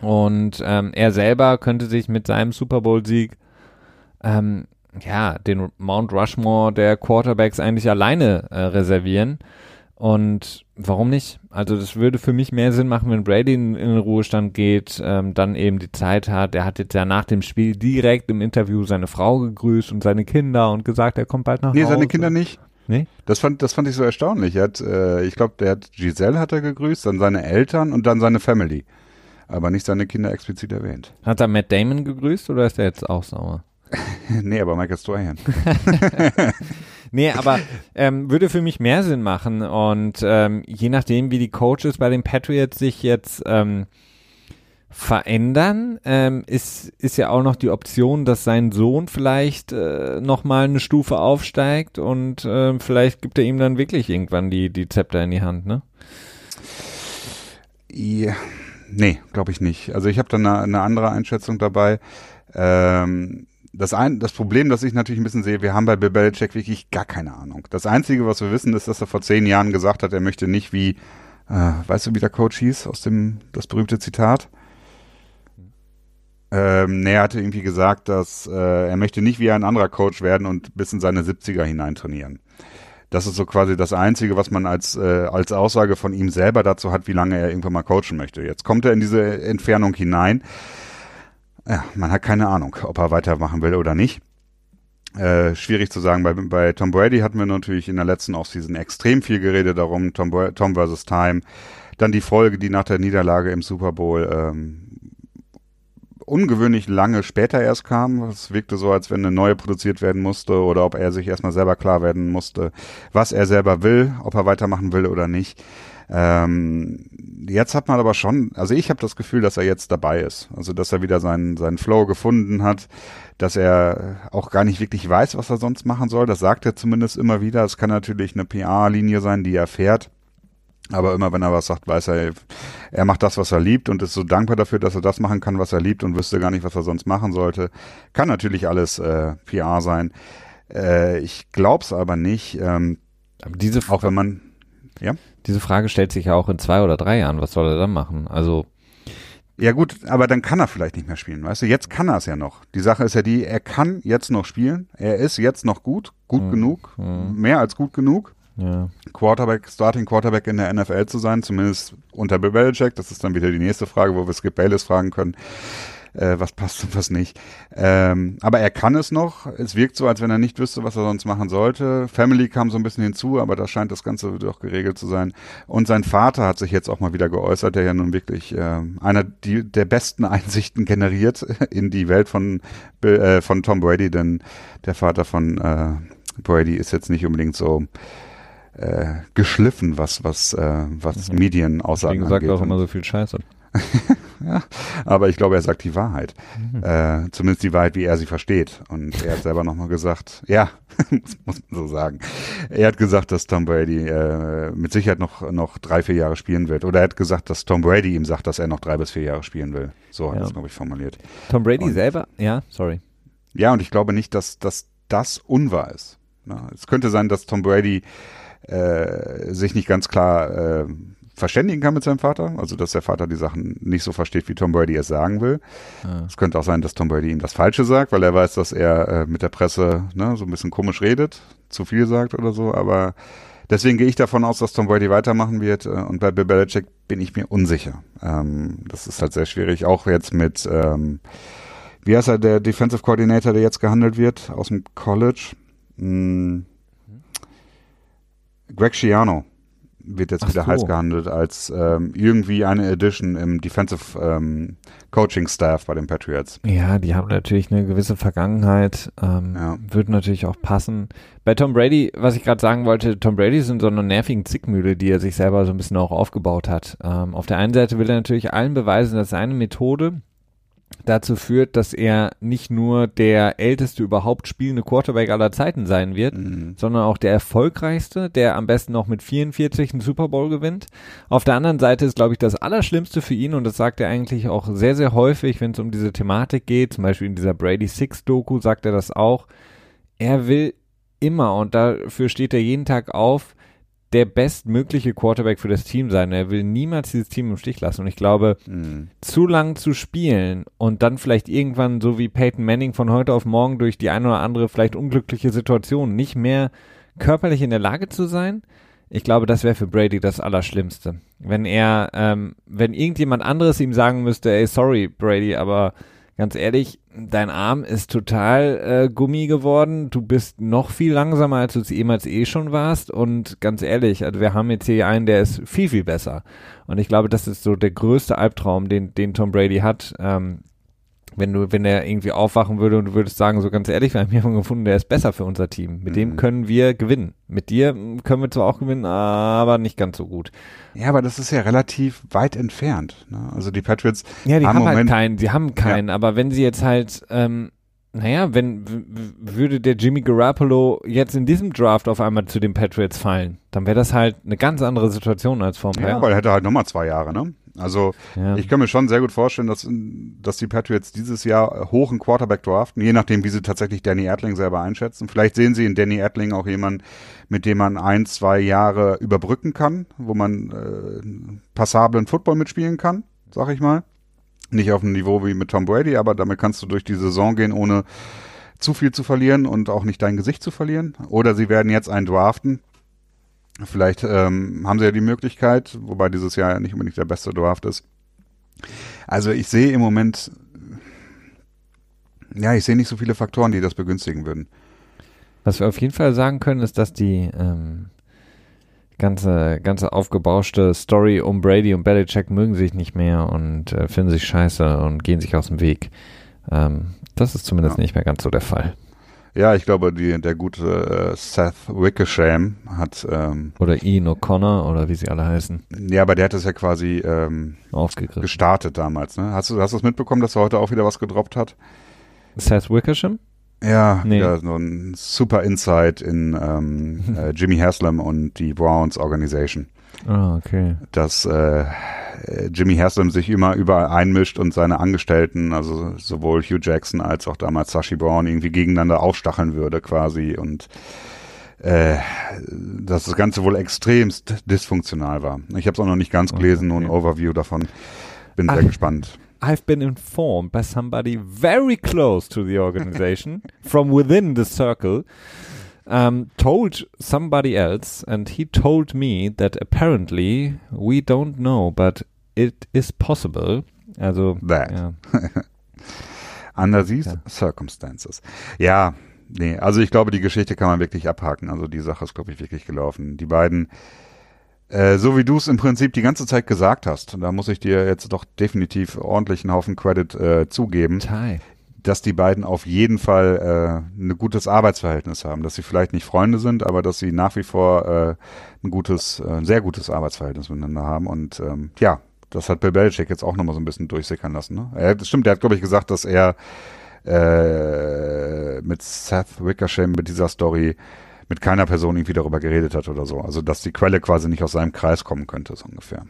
B: Und ähm, er selber könnte sich mit seinem Super Bowl-Sieg ähm, ja, den Mount Rushmore der Quarterbacks eigentlich alleine äh, reservieren. Und warum nicht? Also das würde für mich mehr Sinn machen, wenn Brady in, in den Ruhestand geht, ähm, dann eben die Zeit hat. Er hat jetzt ja nach dem Spiel direkt im Interview seine Frau gegrüßt und seine Kinder und gesagt, er kommt bald nach
A: nee,
B: Hause.
A: Nee, seine Kinder nicht.
B: Nee?
A: Das fand, das fand ich so erstaunlich. Er hat, äh, ich glaube, der hat Giselle hat er gegrüßt, dann seine Eltern und dann seine Family. Aber nicht seine Kinder explizit erwähnt.
B: Hat er Matt Damon gegrüßt oder ist er jetzt auch sauer?
A: nee, aber Michael Strahan.
B: nee, aber ähm, würde für mich mehr Sinn machen. Und ähm, je nachdem, wie die Coaches bei den Patriots sich jetzt ähm, verändern, ähm, ist, ist ja auch noch die Option, dass sein Sohn vielleicht äh, nochmal eine Stufe aufsteigt und äh, vielleicht gibt er ihm dann wirklich irgendwann die, die Zepter in die Hand, ne?
A: Ja, nee, glaube ich nicht. Also ich habe da eine, eine andere Einschätzung dabei. Ähm, das, ein, das Problem, das ich natürlich ein bisschen sehe, wir haben bei Bill wirklich gar keine Ahnung. Das Einzige, was wir wissen, ist, dass er vor zehn Jahren gesagt hat, er möchte nicht wie, äh, weißt du, wie der Coach hieß, aus dem, das berühmte Zitat? Ähm, nee, er hatte irgendwie gesagt, dass äh, er möchte nicht wie ein anderer Coach werden und bis in seine 70er hinein trainieren. Das ist so quasi das Einzige, was man als, äh, als Aussage von ihm selber dazu hat, wie lange er irgendwann mal coachen möchte. Jetzt kommt er in diese Entfernung hinein ja, man hat keine Ahnung, ob er weitermachen will oder nicht. Äh, schwierig zu sagen. Bei, bei Tom Brady hatten wir natürlich in der letzten Offseason extrem viel geredet darum, Tom, Tom versus Time. Dann die Folge, die nach der Niederlage im Super Bowl ähm, ungewöhnlich lange später erst kam. Es wirkte so, als wenn eine neue produziert werden musste oder ob er sich erstmal selber klar werden musste, was er selber will, ob er weitermachen will oder nicht. Ähm, jetzt hat man aber schon, also ich habe das Gefühl, dass er jetzt dabei ist. Also dass er wieder seinen, seinen Flow gefunden hat, dass er auch gar nicht wirklich weiß, was er sonst machen soll. Das sagt er zumindest immer wieder. Es kann natürlich eine PR-Linie sein, die er fährt. Aber immer wenn er was sagt, weiß er, er macht das, was er liebt und ist so dankbar dafür, dass er das machen kann, was er liebt und wüsste gar nicht, was er sonst machen sollte. Kann natürlich alles äh, PR sein. Äh, ich glaub's aber nicht. Ähm,
B: aber diese
A: auch wenn man ja
B: diese Frage stellt sich ja auch in zwei oder drei Jahren. Was soll er dann machen? Also.
A: Ja gut, aber dann kann er vielleicht nicht mehr spielen, weißt du? Jetzt kann er es ja noch. Die Sache ist ja die, er kann jetzt noch spielen. Er ist jetzt noch gut, gut mhm. genug, mhm. mehr als gut genug.
B: Ja.
A: Quarterback, Starting Quarterback in der NFL zu sein, zumindest unter Bill Belichick. Das ist dann wieder die nächste Frage, wo wir Skip Bayless fragen können. Äh, was passt und was nicht. Ähm, aber er kann es noch. Es wirkt so, als wenn er nicht wüsste, was er sonst machen sollte. Family kam so ein bisschen hinzu, aber da scheint das Ganze doch geregelt zu sein. Und sein Vater hat sich jetzt auch mal wieder geäußert, der ja nun wirklich äh, einer die, der besten Einsichten generiert in die Welt von, äh, von Tom Brady, denn der Vater von äh, Brady ist jetzt nicht unbedingt so äh, geschliffen, was was äh, was mhm. Medienaussagen
B: Deswegen sagt auch immer so viel Scheiße.
A: ja, aber ich glaube, er sagt die Wahrheit. Mhm. Äh, zumindest die Wahrheit, wie er sie versteht. Und er hat selber nochmal gesagt, ja, muss, man so sagen. Er hat gesagt, dass Tom Brady äh, mit Sicherheit noch, noch drei, vier Jahre spielen wird. Oder er hat gesagt, dass Tom Brady ihm sagt, dass er noch drei bis vier Jahre spielen will. So hat ja. er es, glaube ich, formuliert.
B: Tom Brady und, selber? Ja, sorry.
A: Ja, und ich glaube nicht, dass, dass das unwahr ist. Na, es könnte sein, dass Tom Brady äh, sich nicht ganz klar äh, verständigen kann mit seinem Vater, also dass der Vater die Sachen nicht so versteht, wie Tom Brady es sagen will. Ah. Es könnte auch sein, dass Tom Brady ihm das Falsche sagt, weil er weiß, dass er äh, mit der Presse ne, so ein bisschen komisch redet, zu viel sagt oder so, aber deswegen gehe ich davon aus, dass Tom Brady weitermachen wird äh, und bei Bill Belichick bin ich mir unsicher. Ähm, das ist halt sehr schwierig, auch jetzt mit, ähm, wie heißt er, der Defensive Coordinator, der jetzt gehandelt wird aus dem College? Hm. Greg Schiano wird jetzt Ach wieder so. heiß gehandelt als ähm, irgendwie eine Edition im Defensive ähm, Coaching Staff bei den Patriots.
B: Ja, die haben natürlich eine gewisse Vergangenheit, ähm, ja. würde natürlich auch passen. Bei Tom Brady, was ich gerade sagen wollte, Tom Brady ist in so einer nervigen Zickmühle, die er sich selber so ein bisschen auch aufgebaut hat. Ähm, auf der einen Seite will er natürlich allen beweisen, dass seine Methode dazu führt, dass er nicht nur der älteste überhaupt spielende Quarterback aller Zeiten sein wird, mhm. sondern auch der erfolgreichste, der am besten noch mit 44 einen Super Bowl gewinnt. Auf der anderen Seite ist, glaube ich, das Allerschlimmste für ihn, und das sagt er eigentlich auch sehr, sehr häufig, wenn es um diese Thematik geht, zum Beispiel in dieser Brady Six Doku sagt er das auch, er will immer, und dafür steht er jeden Tag auf, der bestmögliche Quarterback für das Team sein. Er will niemals dieses Team im Stich lassen. Und ich glaube, mhm. zu lang zu spielen und dann vielleicht irgendwann, so wie Peyton Manning von heute auf morgen durch die eine oder andere vielleicht unglückliche Situation nicht mehr körperlich in der Lage zu sein, ich glaube, das wäre für Brady das Allerschlimmste. Wenn er, ähm, wenn irgendjemand anderes ihm sagen müsste, ey, sorry, Brady, aber ganz ehrlich, dein Arm ist total äh, Gummi geworden. Du bist noch viel langsamer, als du es jemals eh schon warst. Und ganz ehrlich, also wir haben jetzt hier einen, der ist viel, viel besser. Und ich glaube, das ist so der größte Albtraum, den, den Tom Brady hat. Ähm, wenn du, wenn er irgendwie aufwachen würde und du würdest sagen, so ganz ehrlich, wir haben jemanden gefunden, der ist besser für unser Team. Mit mhm. dem können wir gewinnen. Mit dir können wir zwar auch gewinnen, aber nicht ganz so gut.
A: Ja, aber das ist ja relativ weit entfernt. Ne? Also die Patriots.
B: Ja, die haben, haben halt keinen, die haben keinen, ja. aber wenn sie jetzt halt, ähm, naja, wenn würde der Jimmy Garoppolo jetzt in diesem Draft auf einmal zu den Patriots fallen, dann wäre das halt eine ganz andere Situation als vor
A: ein Ja, weil er hätte halt nochmal zwei Jahre, ne? Also ja. ich kann mir schon sehr gut vorstellen, dass, dass die Patriots dieses Jahr hoch einen Quarterback draften, je nachdem, wie sie tatsächlich Danny Erdling selber einschätzen. Vielleicht sehen sie in Danny Erdling auch jemanden, mit dem man ein, zwei Jahre überbrücken kann, wo man äh, passablen Football mitspielen kann, sag ich mal. Nicht auf dem Niveau wie mit Tom Brady, aber damit kannst du durch die Saison gehen, ohne zu viel zu verlieren und auch nicht dein Gesicht zu verlieren. Oder sie werden jetzt einen draften, Vielleicht ähm, haben sie ja die Möglichkeit, wobei dieses Jahr ja nicht unbedingt der beste Draft ist. Also ich sehe im Moment, ja, ich sehe nicht so viele Faktoren, die das begünstigen würden.
B: Was wir auf jeden Fall sagen können, ist, dass die ähm, ganze, ganze aufgebauschte Story um Brady und Belichick mögen sich nicht mehr und äh, finden sich scheiße und gehen sich aus dem Weg. Ähm, das ist zumindest ja. nicht mehr ganz so der Fall.
A: Ja, ich glaube, die, der gute äh, Seth Wickersham hat. Ähm,
B: oder Ian O'Connor oder wie sie alle heißen.
A: Ja, aber der hat es ja quasi ähm, gestartet damals. Ne? Hast du hast du es mitbekommen, dass er heute auch wieder was gedroppt hat?
B: Seth Wickersham?
A: Ja, nee. ja, so ein super Insight in ähm, äh, Jimmy Haslam und die Browns Organization.
B: Ah, okay.
A: Dass äh, Jimmy Haslam sich immer überall einmischt und seine Angestellten, also sowohl Hugh Jackson als auch damals Sashi Brown, irgendwie gegeneinander aufstacheln würde quasi und äh, dass das Ganze wohl extremst dysfunktional war. Ich habe es auch noch nicht ganz gelesen, okay. nur ein Overview davon. Bin Ach, sehr gespannt.
B: I've been informed by somebody very close to the organization from within the circle um, told somebody else, and he told me that apparently we don't know, but it is possible. Also, ja.
A: Under these ja. circumstances. Ja, nee, also ich glaube, die Geschichte kann man wirklich abhaken. Also die Sache ist, glaube ich, wirklich gelaufen. Die beiden, äh, so wie du es im Prinzip die ganze Zeit gesagt hast, da muss ich dir jetzt doch definitiv ordentlich einen Haufen Credit äh, zugeben. Thai dass die beiden auf jeden Fall äh, ein gutes Arbeitsverhältnis haben, dass sie vielleicht nicht Freunde sind, aber dass sie nach wie vor äh, ein gutes, äh, ein sehr gutes Arbeitsverhältnis miteinander haben und ähm, ja, das hat Bill Belichick jetzt auch nochmal so ein bisschen durchsickern lassen. Ne? Er, das stimmt, der hat, glaube ich, gesagt, dass er äh, mit Seth Ricochet mit dieser Story mit keiner Person irgendwie darüber geredet hat oder so. Also, dass die Quelle quasi nicht aus seinem Kreis kommen könnte, so ungefähr.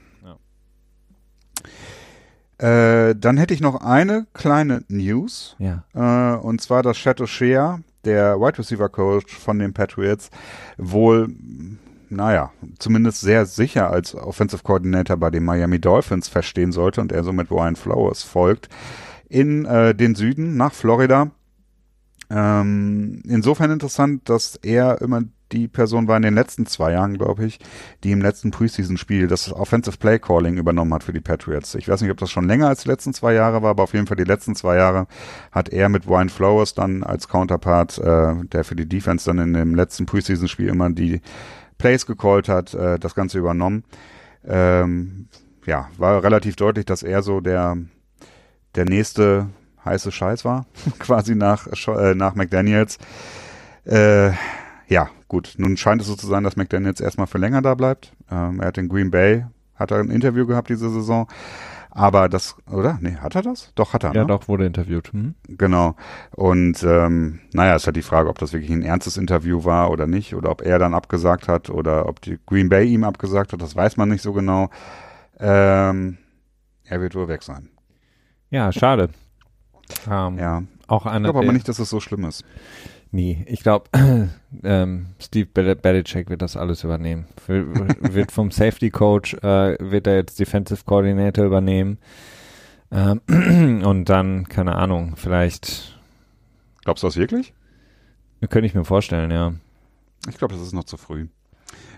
A: Ja. Äh, dann hätte ich noch eine kleine News. Ja. Äh, und zwar, dass Shadow Shea, der Wide Receiver Coach von den Patriots, wohl naja, zumindest sehr sicher als Offensive Coordinator bei den Miami Dolphins verstehen sollte und er somit Ryan Flowers folgt in äh, den Süden nach Florida. Ähm, insofern interessant, dass er immer die Person war in den letzten zwei Jahren, glaube ich, die im letzten Preseason-Spiel das Offensive Play Calling übernommen hat für die Patriots. Ich weiß nicht, ob das schon länger als die letzten zwei Jahre war, aber auf jeden Fall die letzten zwei Jahre hat er mit Ryan Flowers dann als Counterpart, äh, der für die Defense dann in dem letzten Preseason-Spiel immer die Plays gecallt hat, äh, das Ganze übernommen. Ähm, ja, war relativ deutlich, dass er so der, der nächste heiße Scheiß war, quasi nach, äh, nach McDaniels. Äh, ja, gut, nun scheint es so zu sein, dass McDaniels erstmal für länger da bleibt. Ähm, er hat in Green Bay, hat er ein Interview gehabt diese Saison. Aber das, oder? Nee, hat er das? Doch, hat er.
B: Ja, ne? doch, wurde interviewt. Hm?
A: Genau. Und ähm, naja, ist halt die Frage, ob das wirklich ein ernstes Interview war oder nicht, oder ob er dann abgesagt hat oder ob die Green Bay ihm abgesagt hat, das weiß man nicht so genau. Ähm, er wird wohl weg sein.
B: Ja, schade.
A: Um, ja. Auch einer, ich glaube aber nicht, dass es so schlimm ist.
B: Nee, ich glaube, ähm, Steve Belichick wird das alles übernehmen. wird vom Safety Coach, äh, wird er jetzt Defensive Coordinator übernehmen. Ähm, und dann, keine Ahnung, vielleicht.
A: Glaubst du das wirklich?
B: Könnte ich mir vorstellen, ja.
A: Ich glaube, das ist noch zu früh.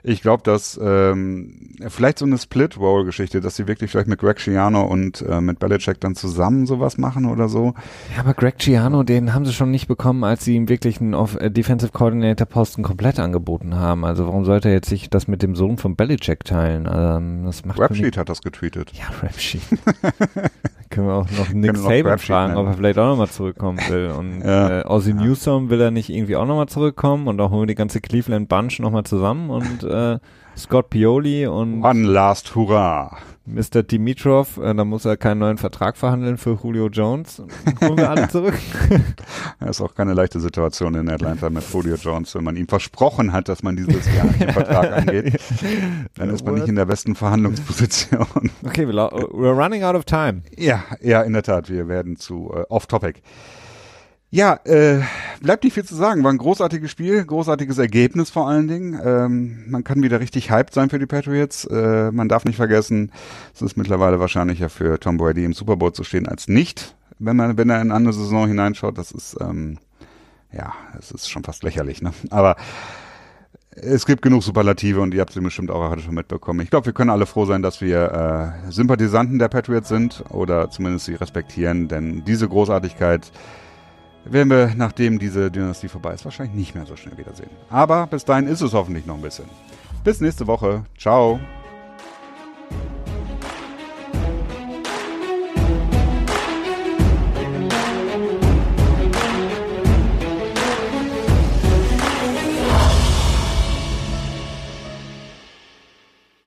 A: Ich glaube, dass ähm, vielleicht so eine Split-Roll-Geschichte, dass sie wirklich vielleicht mit Greg Schiano und äh, mit Belichick dann zusammen sowas machen oder so.
B: Ja, aber Greg Schiano, den haben sie schon nicht bekommen, als sie ihm wirklich einen Off äh, Defensive Coordinator Posten komplett angeboten haben. Also warum sollte er jetzt sich das mit dem Sohn von Belichick teilen? Ähm, das macht
A: Rapsheet hat das getweetet.
B: Ja, Rapsheet. können wir auch noch Nick Saban fragen, ob er vielleicht auch nochmal zurückkommen will. Und ja. äh, Ozzy ja. Newsom will er nicht irgendwie auch nochmal zurückkommen und auch holen wir die ganze Cleveland Bunch nochmal zusammen und äh, Scott Pioli und
A: One last Hurrah.
B: Mr. Dimitrov, äh, da muss er keinen neuen Vertrag verhandeln für Julio Jones. Holen wir alle zurück.
A: Das ist auch keine leichte Situation in Atlanta mit Julio Jones, wenn man ihm versprochen hat, dass man dieses Jahr den Vertrag angeht. Dann ist man nicht in der besten Verhandlungsposition.
B: Okay, we're running out of time.
A: Ja, ja, in der Tat. Wir werden zu uh, off-topic. Ja, äh, bleibt nicht viel zu sagen. War ein großartiges Spiel, großartiges Ergebnis vor allen Dingen. Ähm, man kann wieder richtig hyped sein für die Patriots. Äh, man darf nicht vergessen, es ist mittlerweile wahrscheinlicher für Tom Brady im Super Bowl zu stehen als nicht, wenn man, wenn er in eine Saison hineinschaut. Das ist, ähm, ja, es ist schon fast lächerlich, ne? Aber es gibt genug Superlative und ihr habt sie bestimmt auch heute schon mitbekommen. Ich glaube, wir können alle froh sein, dass wir äh, Sympathisanten der Patriots sind oder zumindest sie respektieren, denn diese Großartigkeit werden wir, nachdem diese Dynastie vorbei ist, wahrscheinlich nicht mehr so schnell wiedersehen. Aber bis dahin ist es hoffentlich noch ein bisschen. Bis nächste Woche. Ciao.